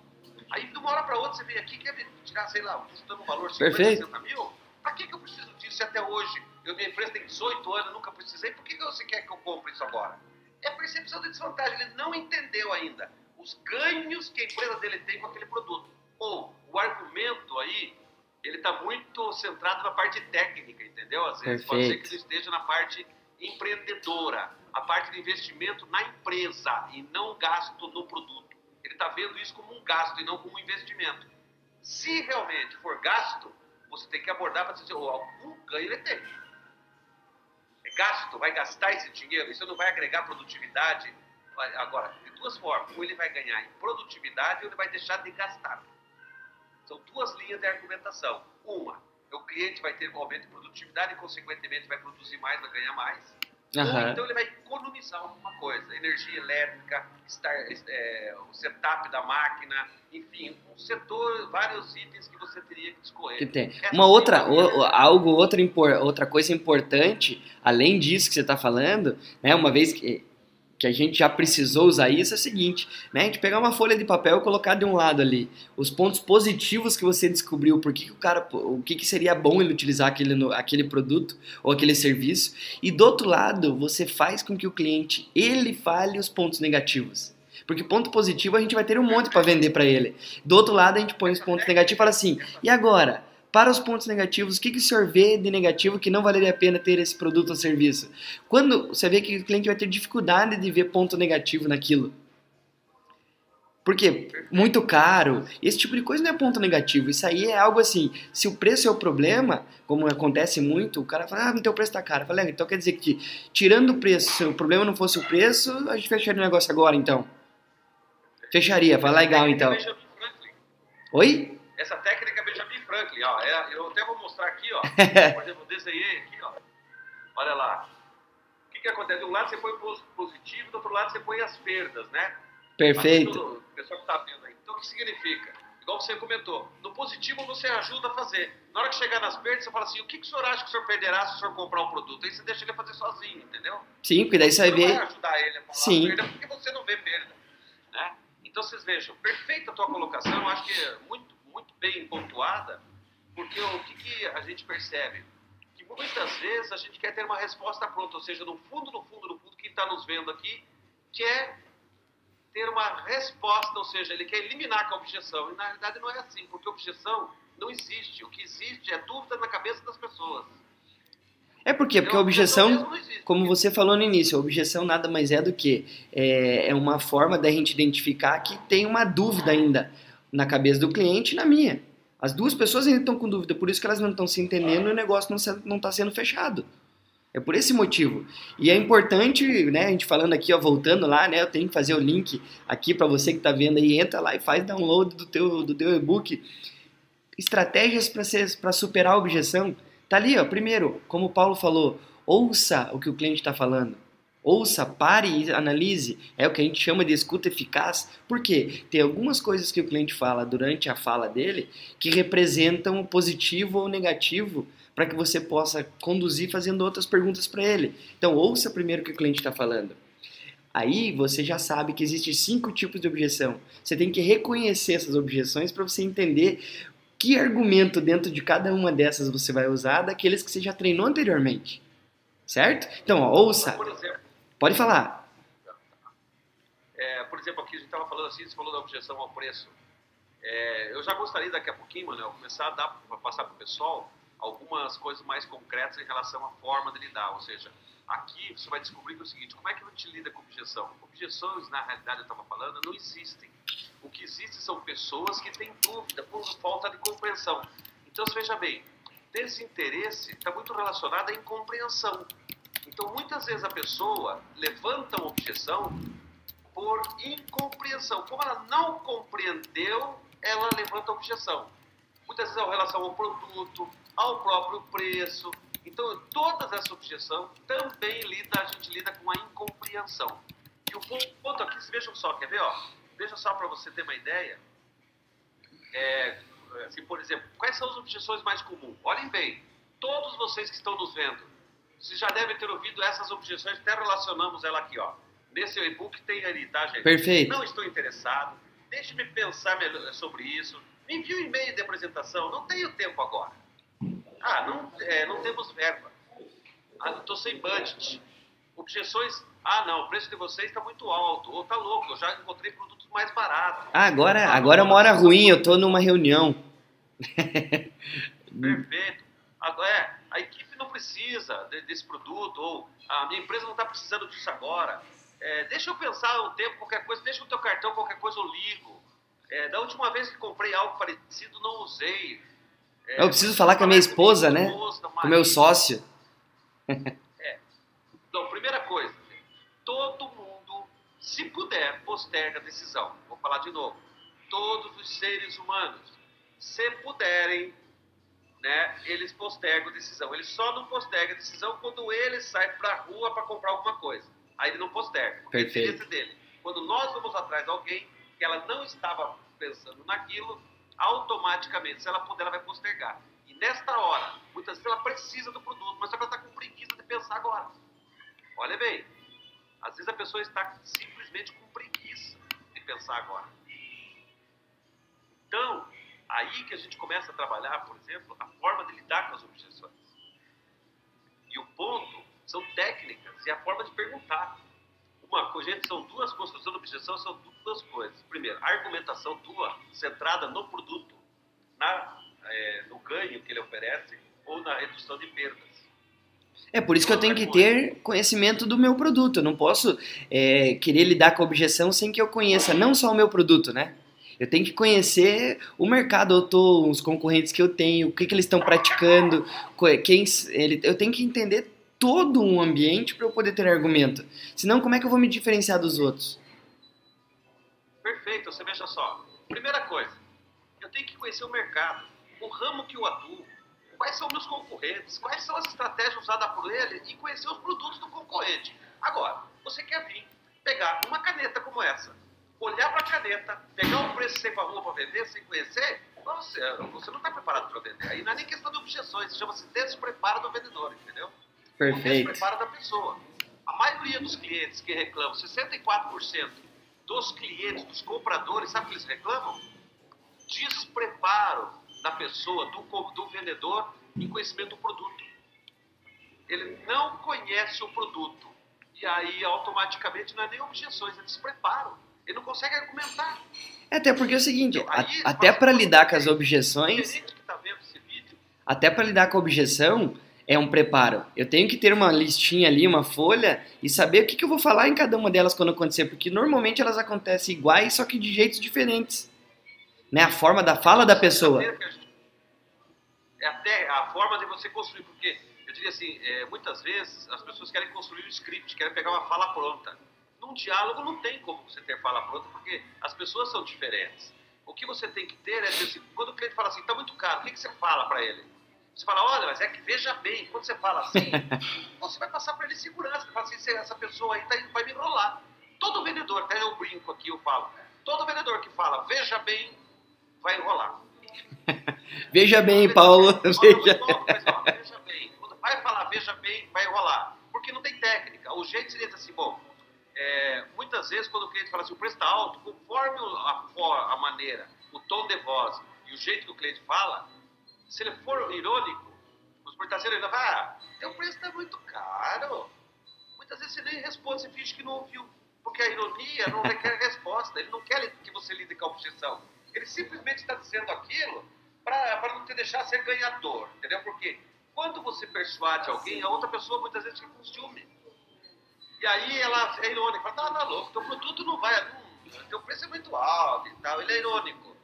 Aí, de uma hora para outra, você vem aqui e quer tirar, sei lá, chutando um valor de 50, Perfeito. 60 mil. Para que, que eu preciso disso se até hoje? Eu, minha empresa tem 18 anos, nunca precisei. Por que, que você quer que eu compre isso agora? É percepção da desvantagem. Ele não entendeu ainda os ganhos que a empresa dele tem com aquele produto. Ou o argumento aí, ele está muito centrado na parte técnica, entendeu? Às vezes Perfeito. pode ser que ele esteja na parte empreendedora, a parte de investimento na empresa e não gasto no produto. Ele está vendo isso como um gasto e não como um investimento. Se realmente for gasto, você tem que abordar para dizer, oh, algum ganho ele tem. É gasto, vai gastar esse dinheiro, isso não vai agregar produtividade. Agora, de duas formas, ou ele vai ganhar em produtividade ou ele vai deixar de gastar. São duas linhas de argumentação. Uma, o cliente vai ter um aumento de produtividade e, consequentemente, vai produzir mais, vai ganhar mais. Ou Aham. então ele vai economizar alguma coisa, energia elétrica, estar, é, o setup da máquina, enfim, um setor, vários itens que você teria que escolher. Que tem. Essa Uma outra, seria- o- algo, outra, outra coisa importante, além disso que você está falando, né, uma vez que, que a gente já precisou usar isso, é o seguinte, né, a gente pegar uma folha de papel e colocar de um lado ali os pontos positivos que você descobriu, por que, que o cara, o que, que seria bom ele utilizar aquele, aquele produto ou aquele serviço, e do outro lado, você faz com que o cliente, ele fale os pontos negativos. Porque ponto positivo a gente vai ter um monte para vender para ele. Do outro lado, a gente põe os pontos negativos e fala assim: e agora? Para os pontos negativos, o que, que o senhor vê de negativo que não valeria a pena ter esse produto ou serviço? Quando você vê que o cliente vai ter dificuldade de ver ponto negativo naquilo. Por quê? Muito caro. Esse tipo de coisa não é ponto negativo. Isso aí é algo assim. Se o preço é o problema, como acontece muito, o cara fala, ah, teu preço tá caro. Falei, "É, então quer dizer que, tirando o preço, se o problema não fosse o preço, a gente fecharia o negócio agora, então. Fecharia, fala legal, então. Oi? Essa técnica é Benjamin Franklin, ó. É, eu até vou mostrar aqui, ó. [laughs] Por exemplo, desenhei aqui, ó. Olha lá. O que, que acontece? De um lado você põe o positivo, do outro lado você põe as perdas, né? Perfeito. No- O pessoal que está vendo aí. Então, o que significa? Igual você comentou, no positivo você ajuda a fazer. Na hora que chegar nas perdas, você fala assim: o que, que o senhor acha que o senhor perderá se o senhor comprar um produto? Aí você deixa ele fazer sozinho, entendeu? Sim, porque daí você vai Você não ver. vai ajudar ele a falar Sim. perda porque você não vê perda. Né? Então vocês vejam, perfeita a tua colocação, acho que é muito, muito bem pontuada, porque o que, que a gente percebe? Que muitas vezes a gente quer ter uma resposta pronta, ou seja, no fundo, no fundo, no fundo, quem está nos vendo aqui quer ter uma resposta, ou seja, ele quer eliminar a objeção. E na realidade não é assim, porque objeção não existe. O que existe é dúvida na cabeça das pessoas. É por quê? Porque Então, a objeção, não existe. como você falou no início, a objeção nada mais é do que é, é uma forma da gente identificar que tem uma dúvida ainda na cabeça do cliente e na minha. As duas pessoas ainda estão com dúvida, por isso que elas não estão se entendendo e o negócio não está sendo fechado. É por esse motivo. E é importante, né, a gente falando aqui, ó, voltando lá, né, eu tenho que fazer o link aqui para você que está vendo aí, entra lá e faz download do teu, do teu e-book. Estratégias para superar a objeção. Tá ali, ó. Primeiro, como o Paulo falou, ouça o que o cliente está falando. Ouça, pare e analise. É o que a gente chama de escuta eficaz. Por quê? Tem algumas coisas que o cliente fala durante a fala dele que representam o positivo ou negativo para que você possa conduzir fazendo outras perguntas para ele. Então, ouça primeiro o que o cliente está falando. Aí você já sabe que existem cinco tipos de objeção. Você tem que reconhecer essas objeções para você entender que argumento dentro de cada uma dessas você vai usar daqueles que você já treinou anteriormente. Certo? Então, ó, ouça. Por exemplo, Pode falar. É, por exemplo, aqui a gente estava falando assim, você falou da objeção ao preço. É, eu já gostaria daqui a pouquinho, mano, eu começar a dar, passar para o pessoal algumas coisas mais concretas em relação à forma de lidar. Ou seja, aqui você vai descobrir que é o seguinte: como é que a gente lida com objeção? Objeções, na realidade, eu estava falando, não existem. O que existe são pessoas que têm dúvida por falta de compreensão. Então, veja bem, desinteresse está muito relacionado à incompreensão. Então, muitas vezes a pessoa levanta uma objeção por incompreensão. Como ela não compreendeu, ela levanta a objeção. Muitas vezes é em relação ao produto, ao próprio preço. Então, todas essas objeções também lida, a gente lida com a incompreensão. E o ponto aqui, vejam só, quer ver? Ó? Veja só para você ter uma ideia. É, assim, por exemplo, quais são as objeções mais comuns? Olhem bem, todos vocês que estão nos vendo, vocês já devem ter ouvido essas objeções, até relacionamos ela aqui, ó. Nesse e-book tem ali, tá, gente? Perfeito. Não estou interessado, deixe-me pensar sobre isso. Me envie um e-mail de apresentação, não tenho tempo agora. Ah, não, é, não temos verba. Ah, estou sem budget. Objeções, ah não, o preço de vocês está muito alto, ou está louco, eu já encontrei produtos mais barato. Ah, agora, agora é uma hora ruim, eu tô numa reunião. [laughs] Perfeito. Agora, é, a equipe não precisa de- desse produto, ou a minha empresa não está precisando disso agora. É, deixa eu pensar um tempo, qualquer coisa, deixa o teu cartão, qualquer coisa eu ligo. É, da última vez que comprei algo parecido, não usei. É, Eu preciso falar com a minha esposa, né? esposa, Com o meu sócio. Então, primeira coisa, todo mundo, se puder, posterga a decisão. Vou falar de novo. Todos os seres humanos, se puderem, né, eles postergam a decisão. Eles só não postergam a decisão quando ele sai para a rua para comprar alguma coisa. Aí ele não posterga. é Perfeito. dele. Quando nós vamos atrás de alguém que ela não estava pensando naquilo, automaticamente, se ela puder, ela vai postergar. E nesta hora, muitas vezes ela precisa do produto, mas só que ela está com preguiça de pensar agora. Olha bem, às vezes a pessoa está simplesmente com preguiça de pensar agora. Então, aí que a gente começa a trabalhar, por exemplo, a forma de lidar com as objeções. E o ponto são técnicas e a forma de perguntar. Uma coisa, gente, são duas construções de objeção, são duas coisas. Primeiro, a argumentação tua, centrada no produto, na, eh, no ganho que ele oferece ou na redução de perdas. É por isso que eu tenho que ter conhecimento do meu produto. Eu não posso é, querer lidar com a objeção sem que eu conheça não só o meu produto, né? Eu tenho que conhecer o mercado, eu tô, os concorrentes que eu tenho, o que, que eles estão praticando, quem, ele, eu tenho que entender todo um ambiente para eu poder ter argumento. Senão, como é que eu vou me diferenciar dos outros? Perfeito, você veja só. Primeira coisa, eu tenho que conhecer o mercado, o ramo que eu atuo, quais são meus concorrentes, quais são as estratégias usadas por ele e conhecer os produtos do concorrente. Agora, você quer vir, pegar uma caneta como essa, olhar para a caneta, pegar um preço sem rua para vender, sem conhecer, nossa, você não está preparado para vender. Aí não é nem questão de objeções, chama-se despreparo do vendedor, entendeu? O Perfeito. despreparo da pessoa. A maioria dos clientes que reclamam, 64% dos clientes, dos compradores, sabe o que eles reclamam? Despreparo da pessoa, do, do vendedor em conhecimento do produto. Ele não conhece o produto. E aí, automaticamente, não é nem objeções, é despreparo. Ele não consegue argumentar. Até porque é o seguinte, a- Aí, até para lidar com as objeções, esse vídeo, até para lidar com a objeção é um preparo. Eu tenho que ter uma listinha ali, uma folha e saber o que, que eu vou falar em cada uma delas quando acontecer, porque normalmente elas acontecem iguais, só que de jeitos diferentes. Né? A forma da fala da pessoa. É até a forma de você construir, porque eu diria assim, é, muitas vezes as pessoas querem construir um script, querem pegar uma fala pronta. Num diálogo não tem como você ter fala pronta, porque as pessoas são diferentes. O que você tem que ter é, assim, quando o cliente fala assim, está muito caro, o que, que você fala para ele? Você fala, olha, mas é que veja bem, quando você fala assim, [laughs] você vai passar para ele segurança. Fala assim, "Se essa pessoa aí tá, indo- vai me enrolar. Todo vendedor, até eu brinco aqui, eu falo, todo vendedor que fala, veja bem, vai enrolar. [laughs] Veja bem, Paulo. Veja. mas, ó, veja bem. Quando vai falar veja bem, vai rolar. Porque não tem técnica. O jeito seria assim, bom, é, muitas vezes quando o cliente fala assim, o preço está alto, conforme o- a, a maneira, o tom de voz e o jeito que o cliente fala, se ele for irônico, os portadores ele vai, ah, teu preço está muito caro. Muitas vezes você nem responde, você finge que não ouviu. Porque a ironia não requer resposta. Ele não quer que você lide com a objeção. Ele simplesmente está dizendo aquilo para não te deixar ser ganhador. Entendeu? Porque quando você persuade alguém, a outra pessoa muitas vezes fica com ciúme. E aí ela é irônica, fala, tá, tá louco, teu produto não vai, não, teu preço é muito alto e tal, ele é irônico.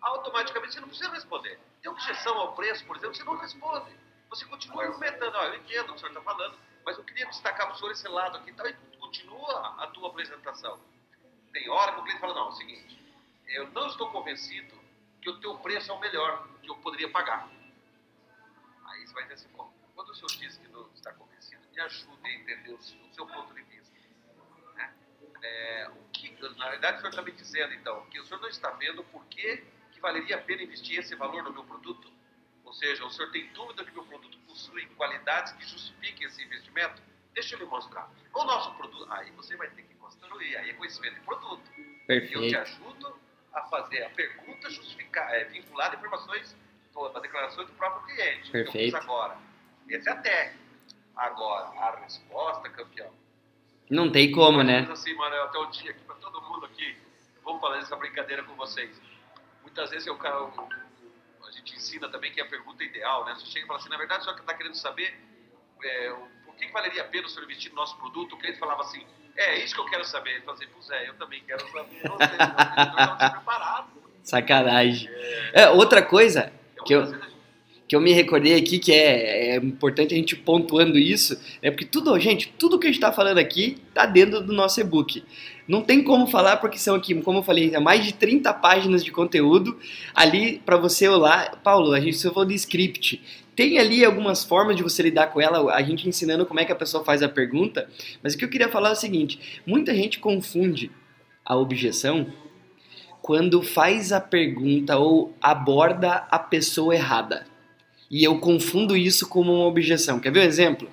Automaticamente você não precisa responder. Tem objeção ao preço, por exemplo, você não responde. Você continua argumentando, ó, eu entendo o que o senhor está falando, mas eu queria destacar para o senhor esse lado aqui e tal, e continua a tua apresentação. Tem hora que o cliente fala, não, é o seguinte, eu não estou convencido que o teu preço é o melhor que eu poderia pagar. Aí você vai dizer assim, bom, quando o senhor diz que não está convencido, me ajude a entender o seu, o seu ponto de vista. Né? É, o que, na verdade, o senhor está me dizendo, então, que o senhor não está vendo por que, que valeria a pena investir esse valor no meu produto? Ou seja, o senhor tem dúvida que meu produto possui qualidades que justifiquem esse investimento? Deixa eu lhe mostrar. O nosso produto, aí você vai ter que construir, aí é conhecimento de produto. Eu te Perfeito. ajudo a fazer a pergunta justificar, é, vinculada a informações da declaração do próprio cliente. que eu fiz Perfeito. agora. Essa é a técnica. Agora, a resposta, campeão. Não tem como, né? Mas assim, Manuel, até o dia aqui para todo mundo aqui. vou fazer essa brincadeira com vocês. Muitas vezes eu, eu, a gente ensina também que é a pergunta ideal, né? Você chega e fala assim, na verdade, você está querendo saber é, por que valeria a pena o senhor investir no nosso produto? O cliente falava assim, é, é isso que eu quero saber. Ele assim, pois é, eu também quero saber. Não sei, preparado. Sacanagem. É, é outra coisa é que eu, que eu me recordei aqui, que é, é, importante a gente pontuando isso, é porque tudo, gente, tudo que a gente está falando aqui está dentro do nosso e-book. Não tem como falar porque são aqui, como eu falei, é mais de 30 páginas de conteúdo ali para você olhar. Paulo, a gente só falou de script. Tem ali algumas formas de você lidar com ela, a gente ensinando como é que a pessoa faz a pergunta, mas o que eu queria falar é o seguinte: muita gente confunde a objeção quando faz a pergunta ou aborda a pessoa errada. E eu confundo isso como uma objeção. Quer ver um exemplo?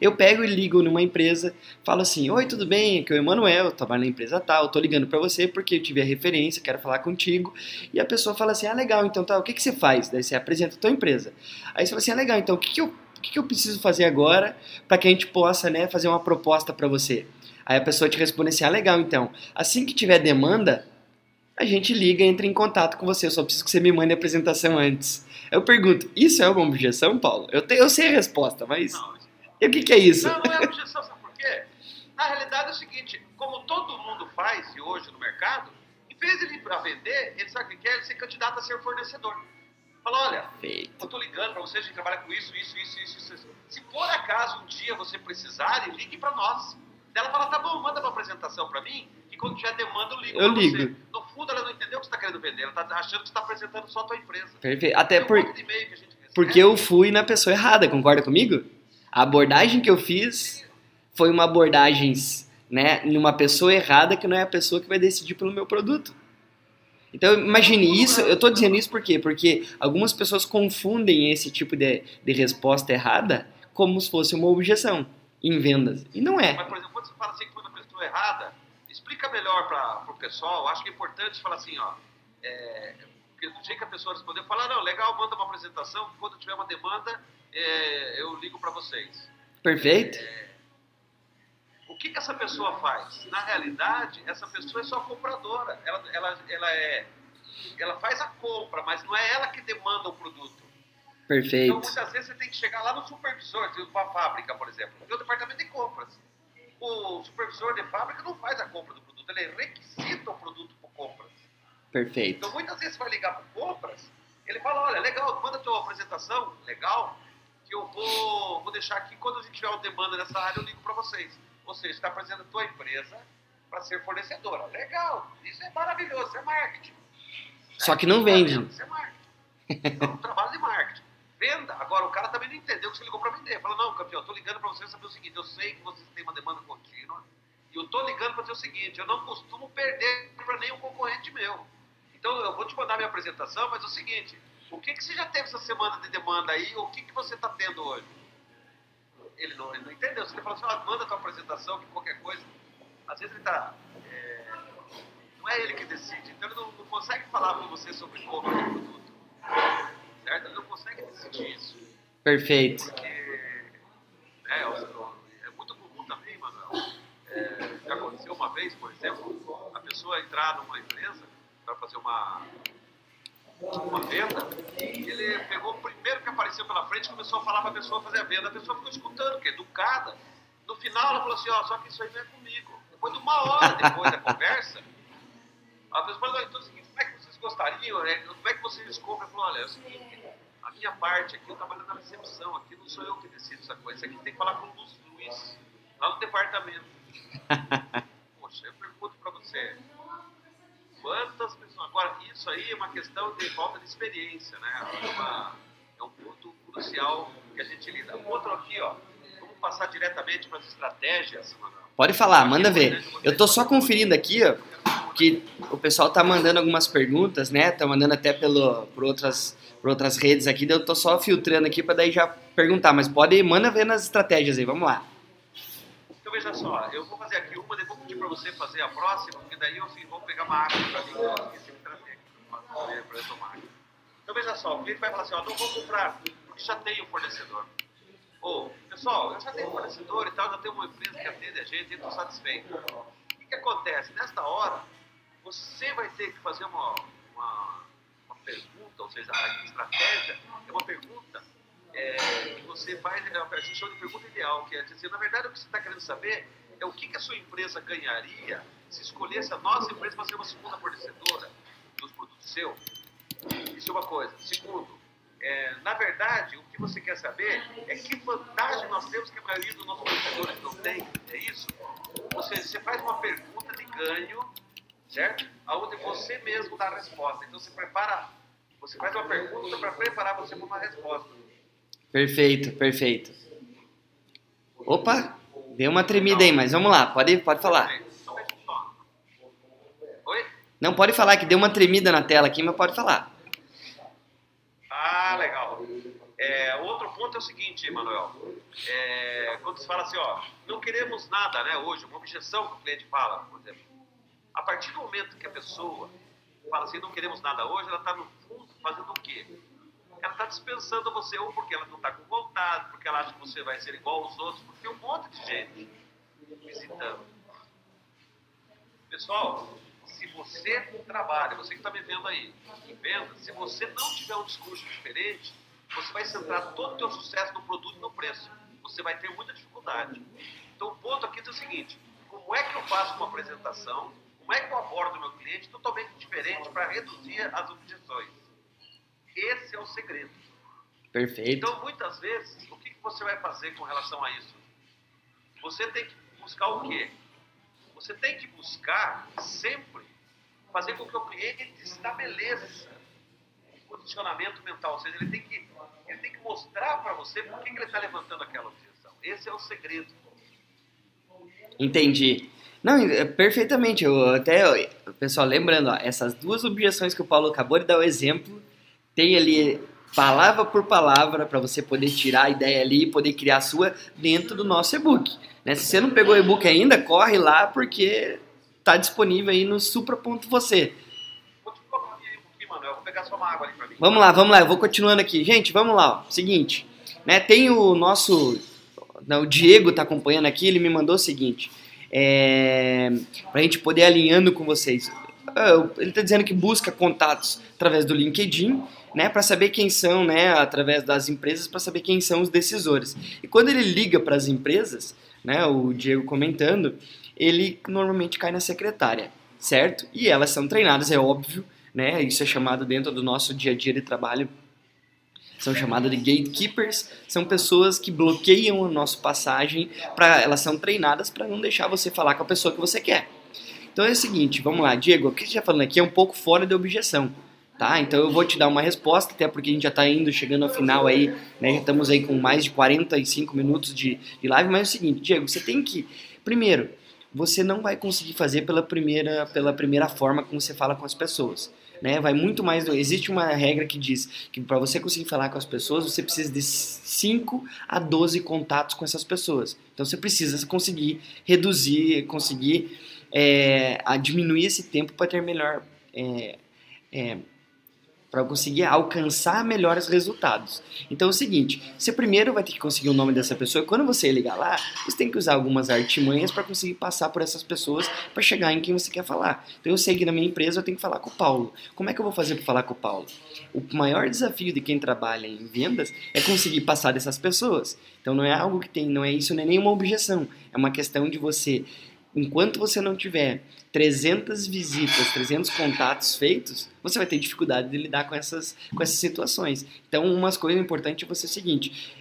Eu pego e ligo numa empresa, falo assim: Oi, tudo bem? Aqui é o Emanuel, trabalho na empresa tal, tô ligando para você porque eu tive a referência, quero falar contigo. E a pessoa fala assim: Ah, legal, então tá, o que, que você faz? Daí você apresenta a tua empresa. Aí você fala assim: Ah, legal, então o que, que, eu, o que, que eu preciso fazer agora para que a gente possa né, fazer uma proposta para você? Aí a pessoa te responde assim: Ah, legal, então assim que tiver demanda, a gente liga, entra em contato com você. Eu só preciso que você me mande a apresentação antes. Eu pergunto: Isso é uma objeção, Paulo? Eu, te, eu sei a resposta, mas. Não, e o que, que é isso? Não, não é objeção, sabe por quê? Na realidade é o seguinte, como todo mundo faz hoje no mercado, em vez de ele ir para vender, ele sabe o que quer? Ele ser candidato a ser fornecedor. Fala, olha, Feito. eu estou ligando para você, a gente trabalha com isso, isso, isso, isso, isso. Se por acaso um dia você precisar, ligue para nós. Ela fala, tá bom, manda uma apresentação para mim, quando tiver demanda eu ligo eu ligo. No fundo, ela não entendeu o que você está querendo vender, ela está achando que você está apresentando só a tua empresa. Perfeito. Até por... porque eu fui na pessoa errada, concorda comigo? A abordagem que eu fiz foi uma abordagem né, numa pessoa errada que não é a pessoa que vai decidir pelo meu produto. Então, imagine isso, eu estou dizendo isso por quê? Porque algumas pessoas confundem esse tipo de, de resposta errada como se fosse uma objeção em vendas. E não é. Mas, por exemplo, quando você fala assim que foi uma pessoa errada, explica melhor para o pessoal. Acho que é importante falar assim, ó. É, porque do jeito que a pessoa respondeu, falar, não, legal, manda uma apresentação, quando tiver uma demanda, é, eu ligo para vocês. Perfeito. É, o que, que essa pessoa faz? Na realidade, essa pessoa é só compradora. Ela, ela, ela, é, ela faz a compra, mas não é ela que demanda o produto. Perfeito. Então, muitas vezes você tem que chegar lá no supervisor, de uma fábrica, por exemplo, no departamento de compras. O supervisor de fábrica não faz a compra do produto, ele requisita o produto por compras. Perfeito. Então, muitas vezes você vai ligar por compras, ele fala, olha, legal, manda a tua apresentação, legal, que eu vou, vou deixar aqui, quando a gente tiver uma demanda nessa área, eu ligo para vocês. Ou seja, está apresentando a tua empresa para ser fornecedora. Legal, isso é maravilhoso, isso é marketing. Só que não vende. Isso é marketing. É um trabalho de marketing. Venda. Agora, o cara também não entendeu que você ligou para vender. Fala, não, campeão, eu tô ligando para você saber o seguinte, eu sei que vocês têm uma demanda contínua, eu tô ligando para dizer o seguinte, eu não costumo perder para nenhum concorrente meu. Então, eu vou te mandar minha apresentação, mas é o seguinte, o que, que você já teve essa semana de demanda aí? O que, que você está tendo hoje? Ele não, ele não entendeu. Você fala assim, ah, manda tua apresentação, que qualquer coisa. Às vezes ele está... É, não é ele que decide. Então ele não, não consegue falar com você sobre compra do produto. Certo? Ele não consegue decidir isso. Perfeito. Porque é, é muito comum também, Manuel. É, já aconteceu uma vez, por exemplo, a pessoa entrar numa empresa para fazer uma uma venda, ele pegou o primeiro que apareceu pela frente e começou a falar para a pessoa fazer a venda. A pessoa ficou escutando, que é educada. No final ela falou assim, ó, só que isso aí não é comigo. Depois de uma hora depois da conversa, a pessoa falou, então seguinte, como é que vocês gostariam, né? como é que vocês compram? Falou, olha, é o seguinte, a minha parte aqui, eu trabalho na recepção, aqui não sou eu que decido essa coisa, isso aqui tem que falar com o Luiz, lá no departamento. [laughs] Poxa, eu pergunto para você, Quantas pessoas. Agora, isso aí é uma questão de falta de experiência, né? É, uma, é um ponto crucial que a gente lida. Outro aqui, ó. Vamos passar diretamente para as estratégias, Pode falar, manda ver. Eu tô só conferindo aqui, ó, que o pessoal tá mandando algumas perguntas, né? Tá mandando até pelo, por, outras, por outras redes aqui, eu tô só filtrando aqui para daí já perguntar, mas pode, manda ver nas estratégias aí, vamos lá. Então veja só, eu vou fazer aqui uma, depois pedir para você fazer a próxima, porque daí eu assim, vou pegar uma água para mim, que eu esqueci de trazer para tomar. Então veja só, o cliente vai falar assim, ó, não vou comprar, porque já tenho fornecedor. Ou, pessoal, eu já tenho fornecedor e tal, já tenho uma empresa que atende a gente, e estou satisfeito. O que, que acontece? Nesta hora, você vai ter que fazer uma, uma, uma pergunta, ou seja, a estratégia é uma pergunta é, que você faz, é a gente chama de pergunta ideal, que é dizer, na verdade, o que você está querendo saber é o que, que a sua empresa ganharia se escolhesse a nossa empresa para ser uma segunda fornecedora dos produtos seus. Isso é uma coisa. Segundo, é, na verdade, o que você quer saber é que vantagem nós temos que a maioria dos nossos fornecedores não tem. É isso? Ou seja, você faz uma pergunta de ganho, certo? Aonde você mesmo dá a resposta. Então você prepara, você faz uma pergunta para preparar você para uma resposta. Perfeito, perfeito. Opa, deu uma tremida aí, mas vamos lá, pode, pode falar. Oi? Não, pode falar que deu uma tremida na tela aqui, mas pode falar. Ah, legal. É, outro ponto é o seguinte, Emanuel. É, quando se fala assim, ó, não queremos nada, né? Hoje, uma objeção que o cliente fala, por exemplo. A partir do momento que a pessoa fala assim, não queremos nada hoje, ela está no fundo fazendo o quê? Ela está dispensando você, ou porque ela não está com vontade, porque ela acha que você vai ser igual aos outros, porque tem um monte de gente visitando. Pessoal, se você trabalha, você que está me vendo aí, em venda, se você não tiver um discurso diferente, você vai centrar todo o teu sucesso no produto e no preço. Você vai ter muita dificuldade. Então o ponto aqui é o seguinte, como é que eu faço uma apresentação, como é que eu abordo o meu cliente totalmente diferente para reduzir as objeções? Esse é o segredo. Perfeito. Então, muitas vezes, o que você vai fazer com relação a isso? Você tem que buscar o quê? Você tem que buscar sempre fazer com que o cliente estabeleça um posicionamento mental. Ou seja, ele tem que, ele tem que mostrar para você por que ele está levantando aquela objeção. Esse é o segredo. Entendi. Não, é, perfeitamente. Eu até, pessoal, lembrando, ó, essas duas objeções que o Paulo acabou de dar o exemplo, tem ali palavra por palavra para você poder tirar a ideia ali e poder criar a sua dentro do nosso e-book. Né? Se você não pegou o e-book ainda, corre lá porque está disponível aí no supra.você. Vamos lá, vamos lá, eu vou continuando aqui. Gente, vamos lá, ó. seguinte, né, tem o nosso, o Diego está acompanhando aqui, ele me mandou o seguinte, é, para a gente poder alinhando com vocês. Ele está dizendo que busca contatos através do LinkedIn, né, para saber quem são, né, através das empresas, para saber quem são os decisores. E quando ele liga para as empresas, né, o Diego comentando, ele normalmente cai na secretária, certo? E elas são treinadas, é óbvio, né? Isso é chamado dentro do nosso dia a dia de trabalho são chamadas de gatekeepers, são pessoas que bloqueiam a nossa passagem, elas são treinadas para não deixar você falar com a pessoa que você quer. Então é o seguinte, vamos lá, Diego, o que você está falando aqui é um pouco fora da objeção, tá? Então eu vou te dar uma resposta, até porque a gente já está indo, chegando ao final aí, né? Já estamos aí com mais de 45 minutos de, de live, mas é o seguinte, Diego, você tem que, primeiro, você não vai conseguir fazer pela primeira, pela primeira forma como você fala com as pessoas. Né? Vai muito mais. Existe uma regra que diz que para você conseguir falar com as pessoas, você precisa de 5 a 12 contatos com essas pessoas. Então você precisa conseguir reduzir, conseguir é, diminuir esse tempo para ter melhor. É, é, para conseguir alcançar melhores resultados. Então é o seguinte, você primeiro vai ter que conseguir o nome dessa pessoa, e quando você ligar lá, você tem que usar algumas artimanhas para conseguir passar por essas pessoas para chegar em quem você quer falar. Então eu sei que na minha empresa eu tenho que falar com o Paulo. Como é que eu vou fazer para falar com o Paulo? O maior desafio de quem trabalha em vendas é conseguir passar dessas pessoas. Então não é algo que tem, não é isso, não é nenhuma objeção. É uma questão de você enquanto você não tiver 300 visitas, 300 contatos feitos, você vai ter dificuldade de lidar com essas, com essas situações. Então, umas coisas importantes é você é o seguinte,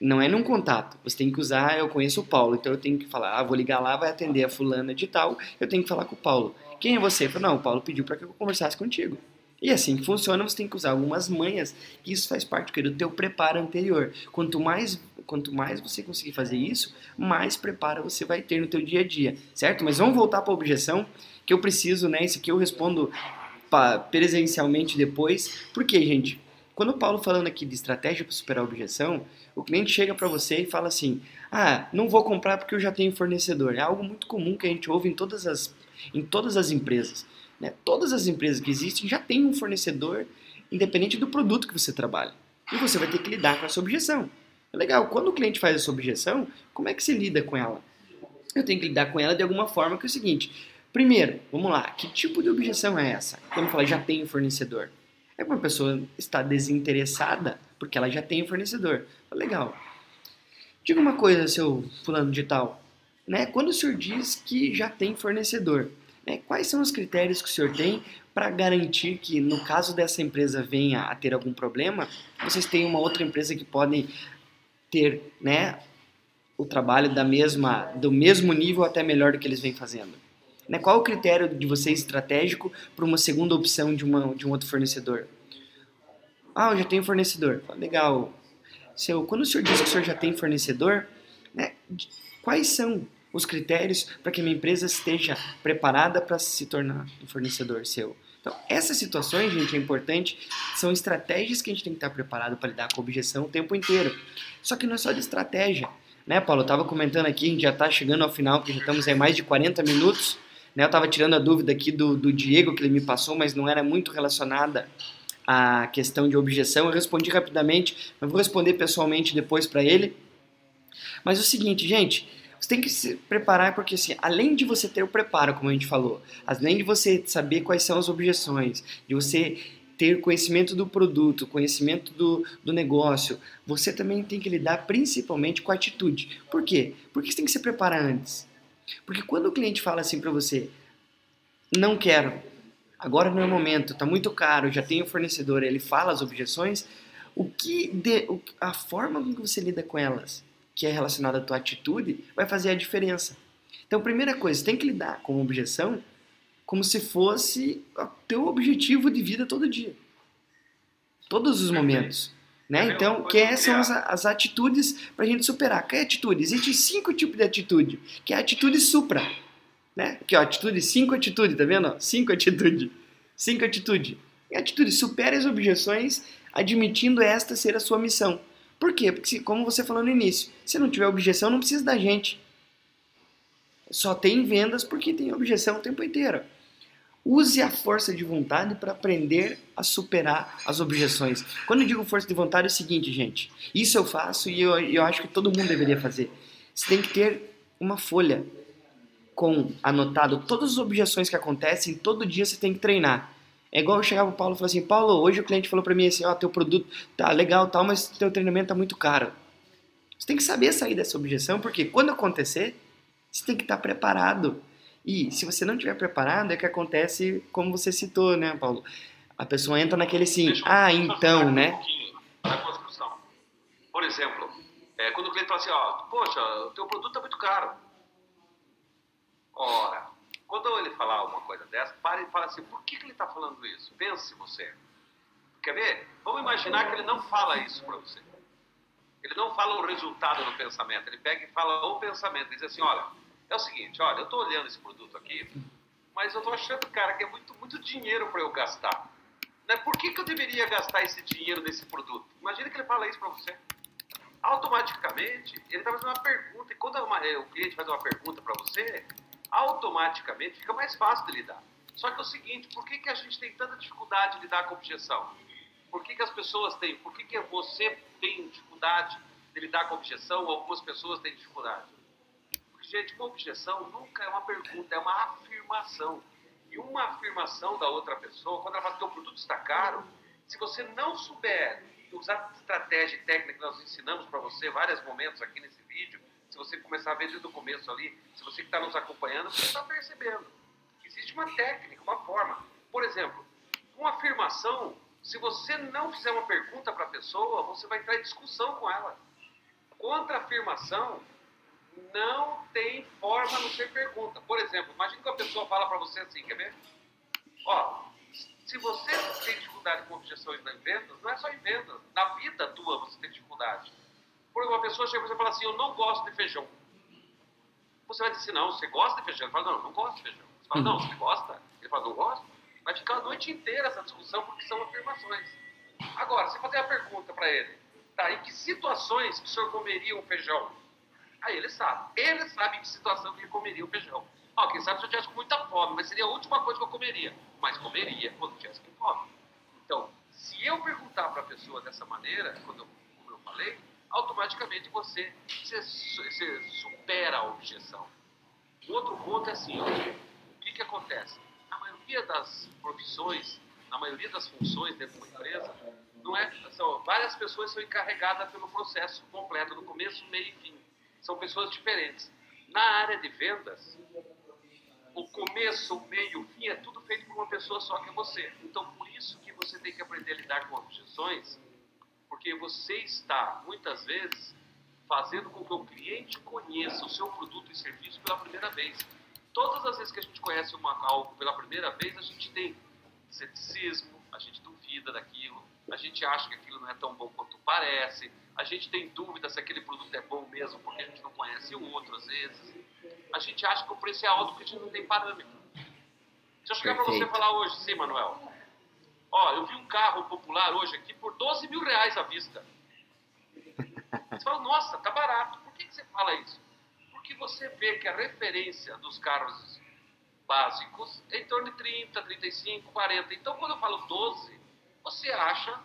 não é num contato, você tem que usar, eu conheço o Paulo, então eu tenho que falar, ah, vou ligar lá, vai atender a fulana de tal, eu tenho que falar com o Paulo. Quem é você? Eu falo, não, o Paulo pediu para que eu conversasse contigo. E assim que funciona, você tem que usar algumas manhas, isso faz parte do teu preparo anterior. Quanto mais, quanto mais você conseguir fazer isso, mais preparo você vai ter no teu dia a dia, certo? Mas vamos voltar para a objeção, que eu preciso, né? Isso aqui eu respondo presencialmente depois. Por quê, gente? Quando o Paulo falando aqui de estratégia para superar a objeção, o cliente chega para você e fala assim: "Ah, não vou comprar porque eu já tenho fornecedor". É algo muito comum que a gente ouve em todas as em todas as empresas. Né? Todas as empresas que existem já têm um fornecedor, independente do produto que você trabalha. E você vai ter que lidar com essa objeção. É legal, quando o cliente faz essa objeção, como é que se lida com ela? Eu tenho que lidar com ela de alguma forma que é o seguinte, Primeiro, vamos lá, que tipo de objeção é essa? Quando fala já tem fornecedor. É uma pessoa está desinteressada porque ela já tem fornecedor. Legal. Diga uma coisa, seu fulano de tal. Né? Quando o senhor diz que já tem fornecedor, né? quais são os critérios que o senhor tem para garantir que, no caso dessa empresa venha a ter algum problema, vocês têm uma outra empresa que podem ter né, o trabalho da mesma, do mesmo nível até melhor do que eles vêm fazendo? Né? Qual o critério de vocês estratégico para uma segunda opção de, uma, de um outro fornecedor? Ah, eu já tenho fornecedor. Legal. Seu, quando o senhor diz que o senhor já tem fornecedor, né, quais são os critérios para que minha empresa esteja preparada para se tornar um fornecedor seu? Então, essas situações, gente, é importante, são estratégias que a gente tem que estar preparado para lidar com a objeção o tempo inteiro. Só que não é só de estratégia. Né, Paulo? Eu estava comentando aqui, a gente já está chegando ao final, porque já estamos em mais de 40 minutos. Né, eu estava tirando a dúvida aqui do, do Diego, que ele me passou, mas não era muito relacionada à questão de objeção. Eu respondi rapidamente, mas vou responder pessoalmente depois para ele. Mas é o seguinte, gente, tem que se preparar porque, assim, além de você ter o preparo, como a gente falou, além de você saber quais são as objeções, de você ter conhecimento do produto, conhecimento do, do negócio, você também tem que lidar principalmente com a atitude. Por quê? Porque você tem que se preparar antes. Porque quando o cliente fala assim para você, não quero, agora não é o momento, está muito caro, já tenho fornecedor, ele fala as objeções, o que de, a forma como você lida com elas que é relacionado à tua atitude, vai fazer a diferença. Então, primeira coisa, tem que lidar com objeção como se fosse o teu objetivo de vida todo dia. Todos os momentos. Né? Então, que são as, as atitudes para a gente superar. Que é atitude? Existem cinco tipos de atitude, que é a atitude supra. Né? Aqui, ó, atitude, cinco atitude, tá vendo? Cinco atitude. Cinco atitude. E atitude, supere as objeções, admitindo esta ser a sua missão. Por quê? Porque, como você falou no início, se não tiver objeção, não precisa da gente. Só tem vendas porque tem objeção o tempo inteiro. Use a força de vontade para aprender a superar as objeções. Quando eu digo força de vontade, é o seguinte, gente. Isso eu faço e eu, eu acho que todo mundo deveria fazer. Você tem que ter uma folha com anotado todas as objeções que acontecem. Todo dia você tem que treinar. É igual eu chegava pro Paulo e falava assim, Paulo, hoje o cliente falou para mim assim, ó, oh, teu produto tá legal tal, mas teu treinamento tá muito caro. Você tem que saber sair dessa objeção, porque quando acontecer, você tem que estar tá preparado. E se você não estiver preparado, é que acontece como você citou, né, Paulo? A pessoa entra naquele sim, Deixa ah, então, né? Um. Por exemplo, é, quando o cliente fala assim, ó, poxa, o teu produto tá muito caro. Ora, quando ele falar uma coisa dessa, pare e fala assim, por que, que ele está falando isso? Pense você. Quer ver? Vamos imaginar que ele não fala isso para você. Ele não fala o resultado do pensamento, ele pega e fala o pensamento, ele diz assim, olha, é o seguinte, olha, eu estou olhando esse produto aqui, mas eu estou achando, cara, que é muito, muito dinheiro para eu gastar. Né? Por que, que eu deveria gastar esse dinheiro nesse produto? Imagina que ele fala isso para você. Automaticamente, ele está fazendo uma pergunta, e quando o cliente faz uma pergunta para você, automaticamente fica mais fácil de lidar. Só que é o seguinte, por que, que a gente tem tanta dificuldade de lidar com objeção? Por que, que as pessoas têm? Por que, que você tem dificuldade de lidar com objeção ou algumas pessoas têm dificuldade? Porque, gente, com objeção nunca é uma pergunta, é uma afirmação. E uma afirmação da outra pessoa, quando ela fala que o produto está caro, se você não souber usar estratégia e técnica que nós ensinamos para você vários momentos aqui nesse vídeo, se você começar a ver desde o começo ali, se você que está nos acompanhando, você está percebendo. Existe uma técnica, uma forma. Por exemplo, com afirmação, se você não fizer uma pergunta para a pessoa, você vai entrar em discussão com ela. Contra afirmação, não tem forma não ser pergunta. Por exemplo, imagine que a pessoa fala para você assim, quer ver? Ó, se você tem dificuldade com objeções em vendas, não é só em vendas. Na vida tua você tem dificuldade. Porque uma pessoa chega e fala assim, eu não gosto de feijão. Você vai dizer assim, não, você gosta de feijão? Ele fala, não, não gosto de feijão. Você fala, não, você gosta? Ele fala, não gosto. Vai ficar a noite inteira essa discussão porque são afirmações. Agora, você fazer a pergunta para ele, tá, em que situações o senhor comeria um feijão? Aí ele sabe. Ele sabe em que situação que ele comeria o feijão. Ó, quem sabe se eu tivesse com muita fome, mas seria a última coisa que eu comeria. Mas comeria quando tivesse com fome. Então, se eu perguntar para a pessoa dessa maneira, quando eu, como eu falei, automaticamente você, você, você supera a objeção. Outro ponto é assim, ó, o que, que acontece? Na maioria das profissões, na maioria das funções dentro de uma empresa, não é, são, várias pessoas são encarregadas pelo processo completo, do começo, meio e fim. São pessoas diferentes. Na área de vendas, o começo, o meio, o fim é tudo feito por uma pessoa só que é você. Então, por isso que você tem que aprender a lidar com objeções, porque você está, muitas vezes, fazendo com que o cliente conheça o seu produto e serviço pela primeira vez. Todas as vezes que a gente conhece uma, algo pela primeira vez, a gente tem ceticismo, a gente duvida daquilo, a gente acha que aquilo não é tão bom quanto parece, a gente tem dúvida se aquele produto é bom mesmo porque a gente não conhece o outro às vezes. A gente acha que o preço é alto porque a gente não tem parâmetro. Se eu chegar para você falar hoje, sim, Manuel, ó, eu vi um carro popular hoje aqui por 12 mil reais à vista. Você fala, nossa, tá barato. Por que, que você fala isso? Porque você vê que a referência dos carros básicos é em torno de 30, 35, 40. Então, quando eu falo 12, você acha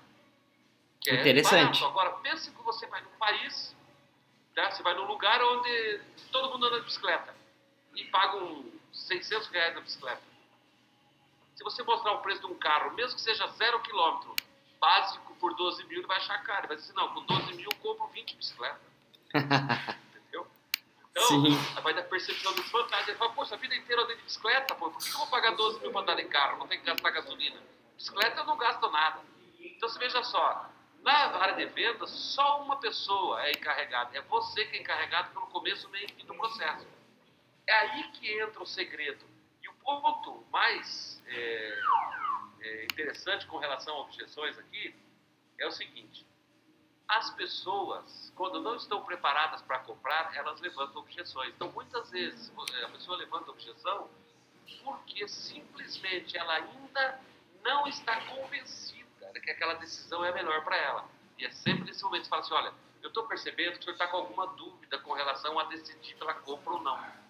que é Interessante. barato. Agora, pense que você vai num país, né? você vai num lugar onde todo mundo anda de bicicleta e paga uns 600 reais na bicicleta. Se você mostrar o preço de um carro, mesmo que seja zero quilômetro, básico por 12 mil, ele vai achar caro. Ele vai dizer, não, com 12 mil eu compro 20 bicicletas. [laughs] Entendeu? Então, Sim. vai dar percepção dos vantagens. Ele fala, poxa, a vida inteira eu andei de bicicleta, pô, por que eu vou pagar 12 mil para andar em carro? Não tem que gastar gasolina. Bicicleta eu não gasto nada. Então, você veja só, na área de vendas, só uma pessoa é encarregada. É você que é encarregado pelo começo, meio e fim do processo. É aí que entra o segredo. Ponto mais é, é, interessante com relação a objeções aqui é o seguinte: as pessoas, quando não estão preparadas para comprar, elas levantam objeções. Então, muitas vezes, a pessoa levanta objeção porque simplesmente ela ainda não está convencida de que aquela decisão é a melhor para ela. E é sempre nesse momento que você fala assim: olha, eu estou percebendo que o senhor está com alguma dúvida com relação a decidir pela compra ou não.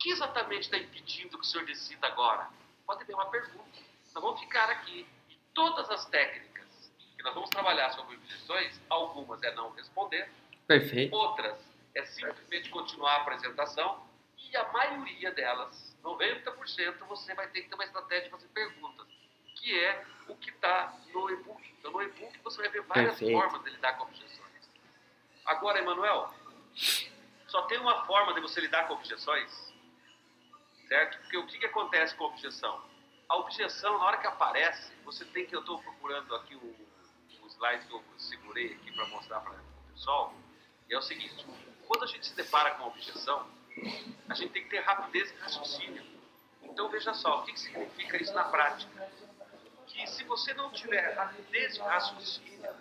O que exatamente está impedindo que o senhor decida agora? Pode ter uma pergunta. Nós vamos ficar aqui. E todas as técnicas que nós vamos trabalhar sobre objeções, algumas é não responder, Perfeito. outras é simplesmente continuar a apresentação, e a maioria delas, 90%, você vai ter que ter uma estratégia de fazer perguntas, que é o que está no e-book. Então, no e-book você vai ver várias Perfeito. formas de lidar com objeções. Agora, Emanuel, só tem uma forma de você lidar com objeções, certo? Porque o que, que acontece com a objeção? A objeção, na hora que aparece, você tem que. Eu estou procurando aqui o, o slide que eu segurei aqui para mostrar para o pessoal. E é o seguinte: quando a gente se depara com a objeção, a gente tem que ter rapidez de raciocínio. Então veja só, o que, que significa isso na prática? Que se você não tiver rapidez de raciocínio,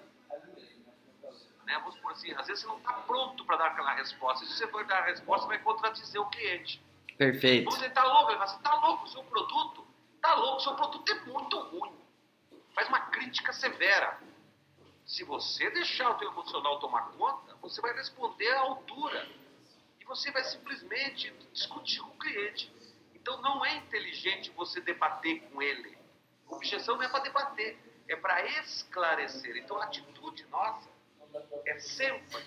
né, vamos por assim, às vezes você não está pronto para dar aquela resposta. Se você for dar a resposta, vai contradizer o cliente. Perfeito. Você está louco, ele fala, você está louco, seu produto está louco, seu produto é muito ruim. Faz uma crítica severa. Se você deixar o teu emocional tomar conta, você vai responder à altura. E você vai simplesmente discutir com o cliente. Então não é inteligente você debater com ele. A objeção não é para debater, é para esclarecer. Então a atitude nossa é sempre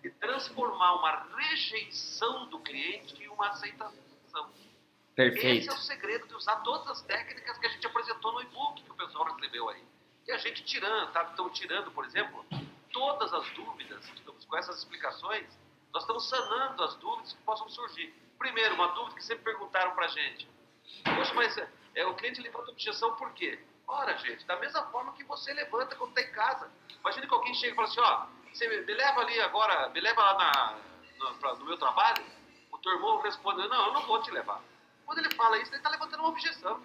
de transformar uma rejeição do cliente em uma aceitação. Esse Perfeito. é o segredo de usar todas as técnicas que a gente apresentou no e-book que o pessoal recebeu aí. E a gente tirando, tá? Estamos tirando, por exemplo, todas as dúvidas, digamos, com essas explicações, nós estamos sanando as dúvidas que possam surgir. Primeiro, uma dúvida que sempre perguntaram pra gente. Poxa, mas é, o cliente levanta objeção por quê? Ora, gente, da mesma forma que você levanta quando está em casa. Imagina que alguém chega e fala assim, ó, você me leva ali agora, me leva lá na, no, pra- no meu trabalho, teu irmão responde, não, eu não vou te levar. Quando ele fala isso, ele está levantando uma objeção.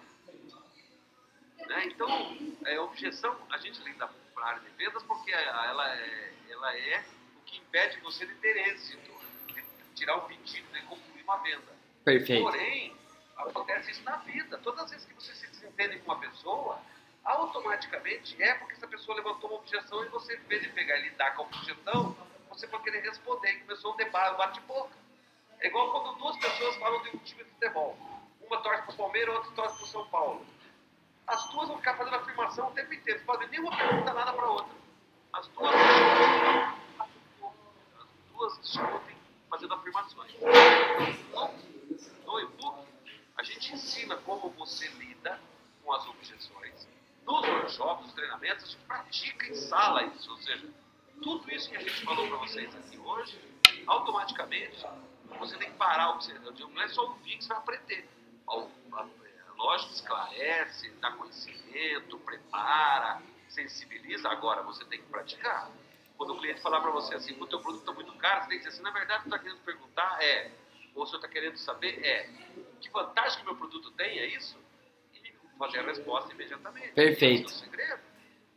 Né? Então, é, objeção, a gente lida para a área de vendas porque ela é, ela é o que impede você de ter êxito, de tirar um pedido, de concluir uma venda. Perfeito. Porém, acontece isso na vida. Todas as vezes que você se desentende com uma pessoa, automaticamente é porque essa pessoa levantou uma objeção e você, em vez de pegar e lidar com a objeção, você vai querer responder e começou um debate, um bate-boca. É igual quando duas pessoas falam de um time de futebol. Uma torce para o Palmeiras, outra torce para o São Paulo. As duas vão ficar fazendo afirmação o tempo inteiro, fazem nenhuma pergunta nada para outra. As duas, as duas discutem fazendo afirmações. No, no e-book, A gente ensina como você lida com as objeções. Nos workshops, nos treinamentos, a gente pratica em sala isso. Ou seja, tudo isso que a gente falou para vocês aqui hoje, automaticamente, você tem que parar observando. Não é só ouvir que você vai aprender. Lógico, esclarece, dá conhecimento, prepara, sensibiliza. Agora, você tem que praticar. Quando o cliente falar para você assim, o teu produto está muito caro, você tem que dizer assim, na verdade, o que está querendo perguntar é, ou o senhor está querendo saber é, que vantagem que o meu produto tem, é isso? E fazer a resposta imediatamente. Perfeito. Esse é o segredo.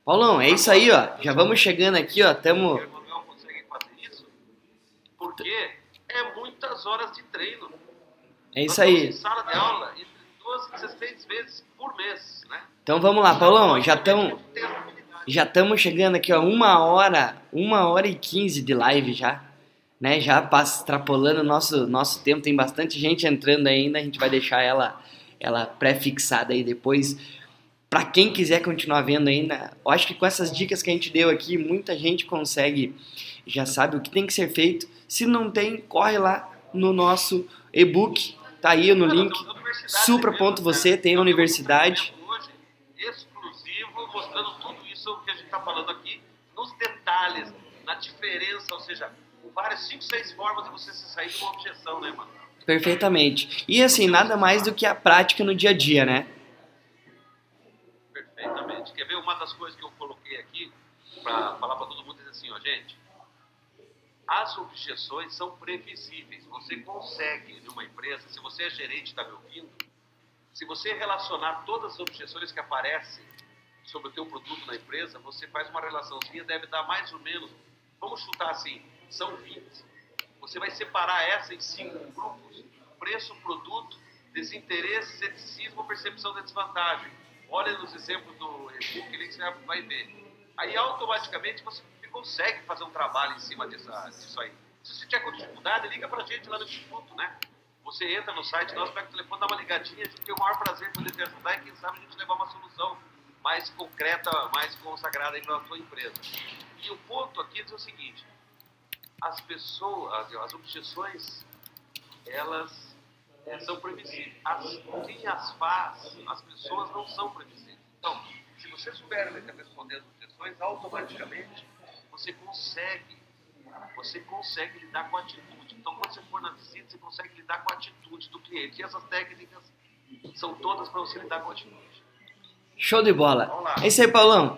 Paulão, é isso aí, ó. Já vamos chegando aqui, ó. Tamo... O porque é muitas horas de treino. É isso aí. em sala de aula entre duas e 16 vezes por mês, né? Então vamos lá, Paulão. Já estamos já estamos chegando aqui, ó. Uma hora, uma hora e quinze de live já. Né? Já passa, extrapolando o nosso, nosso tempo. Tem bastante gente entrando ainda. A gente vai deixar ela, ela pré-fixada aí depois. Para quem quiser continuar vendo ainda, eu acho que com essas dicas que a gente deu aqui, muita gente consegue, já sabe o que tem que ser feito. Se não tem, corre lá no nosso e-book, tá aí no link. Supra.você, tem a universidade. Hoje, exclusivo, mostrando tudo isso que a gente está falando aqui, nos detalhes, na diferença, ou seja, com várias, cinco, seis formas de você se sair uma objeção, né, mano? Perfeitamente. E assim, nada mais do que a prática no dia a dia, né? Das coisas que eu coloquei aqui para falar para todo mundo dizer assim, ó, gente, as objeções são previsíveis. Você consegue, numa empresa, se você é gerente está me ouvindo, se você relacionar todas as objeções que aparecem sobre o teu produto na empresa, você faz uma relaçãozinha, deve dar mais ou menos, vamos chutar assim, são 20. Você vai separar essa em cinco grupos. Preço, produto, desinteresse, ceticismo, percepção da desvantagem. Olha nos exemplos do e-book que você vai ver. Aí automaticamente você consegue fazer um trabalho em cima dessa, disso aí. Se você tiver dificuldade, liga pra gente lá no Instituto, né? Você entra no site nosso, pega o telefone, dá uma ligadinha, a gente tem o maior prazer em poder te ajudar e quem sabe a gente levar uma solução mais concreta, mais consagrada aí para a sua empresa. E o ponto aqui é o seguinte, as pessoas, as objeções, elas é, são previsíveis. As, quem as faz, as pessoas não são previsíveis. Então, se você souber responder as objeções, automaticamente você consegue, você consegue lidar com a atitude. Então, quando você for na visita, você consegue lidar com a atitude do cliente. E essas técnicas são todas para você lidar com a atitude. Show de bola. É isso aí, Paulão.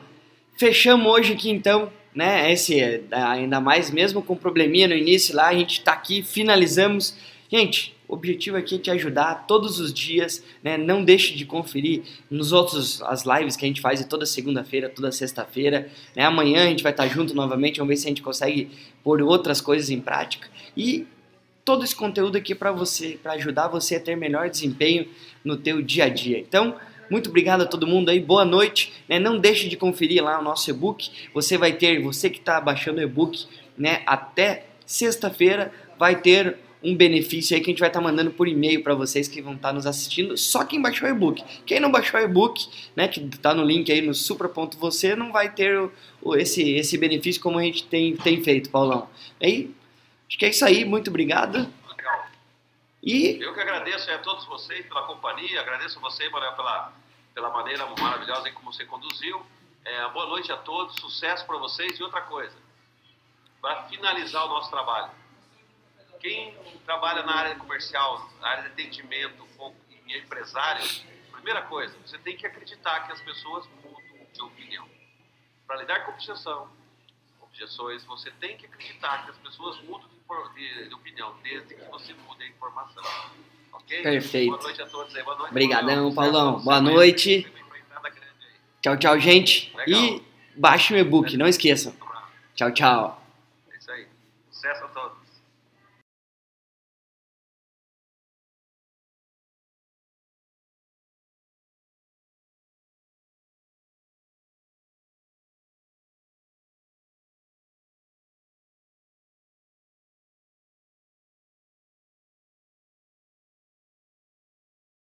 Fechamos hoje aqui então, né? Esse ainda mais, mesmo com probleminha no início lá, a gente tá aqui, finalizamos. Gente, o objetivo aqui é te ajudar todos os dias, né? Não deixe de conferir nos outros as lives que a gente faz toda segunda-feira, toda sexta-feira, né? Amanhã a gente vai estar junto novamente, vamos ver se a gente consegue pôr outras coisas em prática e todo esse conteúdo aqui para você, para ajudar você a ter melhor desempenho no teu dia a dia. Então, muito obrigado a todo mundo aí, boa noite. Né? Não deixe de conferir lá o nosso e-book. Você vai ter, você que está baixando o e-book, né? Até sexta-feira vai ter um benefício aí que a gente vai estar mandando por e-mail para vocês que vão estar nos assistindo. Só quem baixou o e-book. Quem não baixou o e-book, né? Que está no link aí no supra.você, não vai ter o, o- esse, esse benefício como a gente tem, tem feito, Paulão. Aí, acho que é isso aí. Muito obrigado. Legal. E Eu que agradeço a todos vocês pela companhia, agradeço a você, Manuel, pela, pela maneira maravilhosa como você conduziu. É, boa noite a todos, sucesso para vocês. E outra coisa, para finalizar o nosso trabalho, quem trabalha na área comercial, na área de atendimento e empresário, primeira coisa, você tem que acreditar que as pessoas mudam de opinião. Para lidar com objeção, objeções, você tem que acreditar que as pessoas mudam de, de- opinião, desde que você mude a informação. Ok? Perfeito. Boa noite a todos aí. Boa noite. Obrigadão, Paulão. Boa noite. Tchau, tchau, gente. Legal. E baixem o e-book, não esqueçam. Tchau, tchau. É isso aí. Sucesso a todos.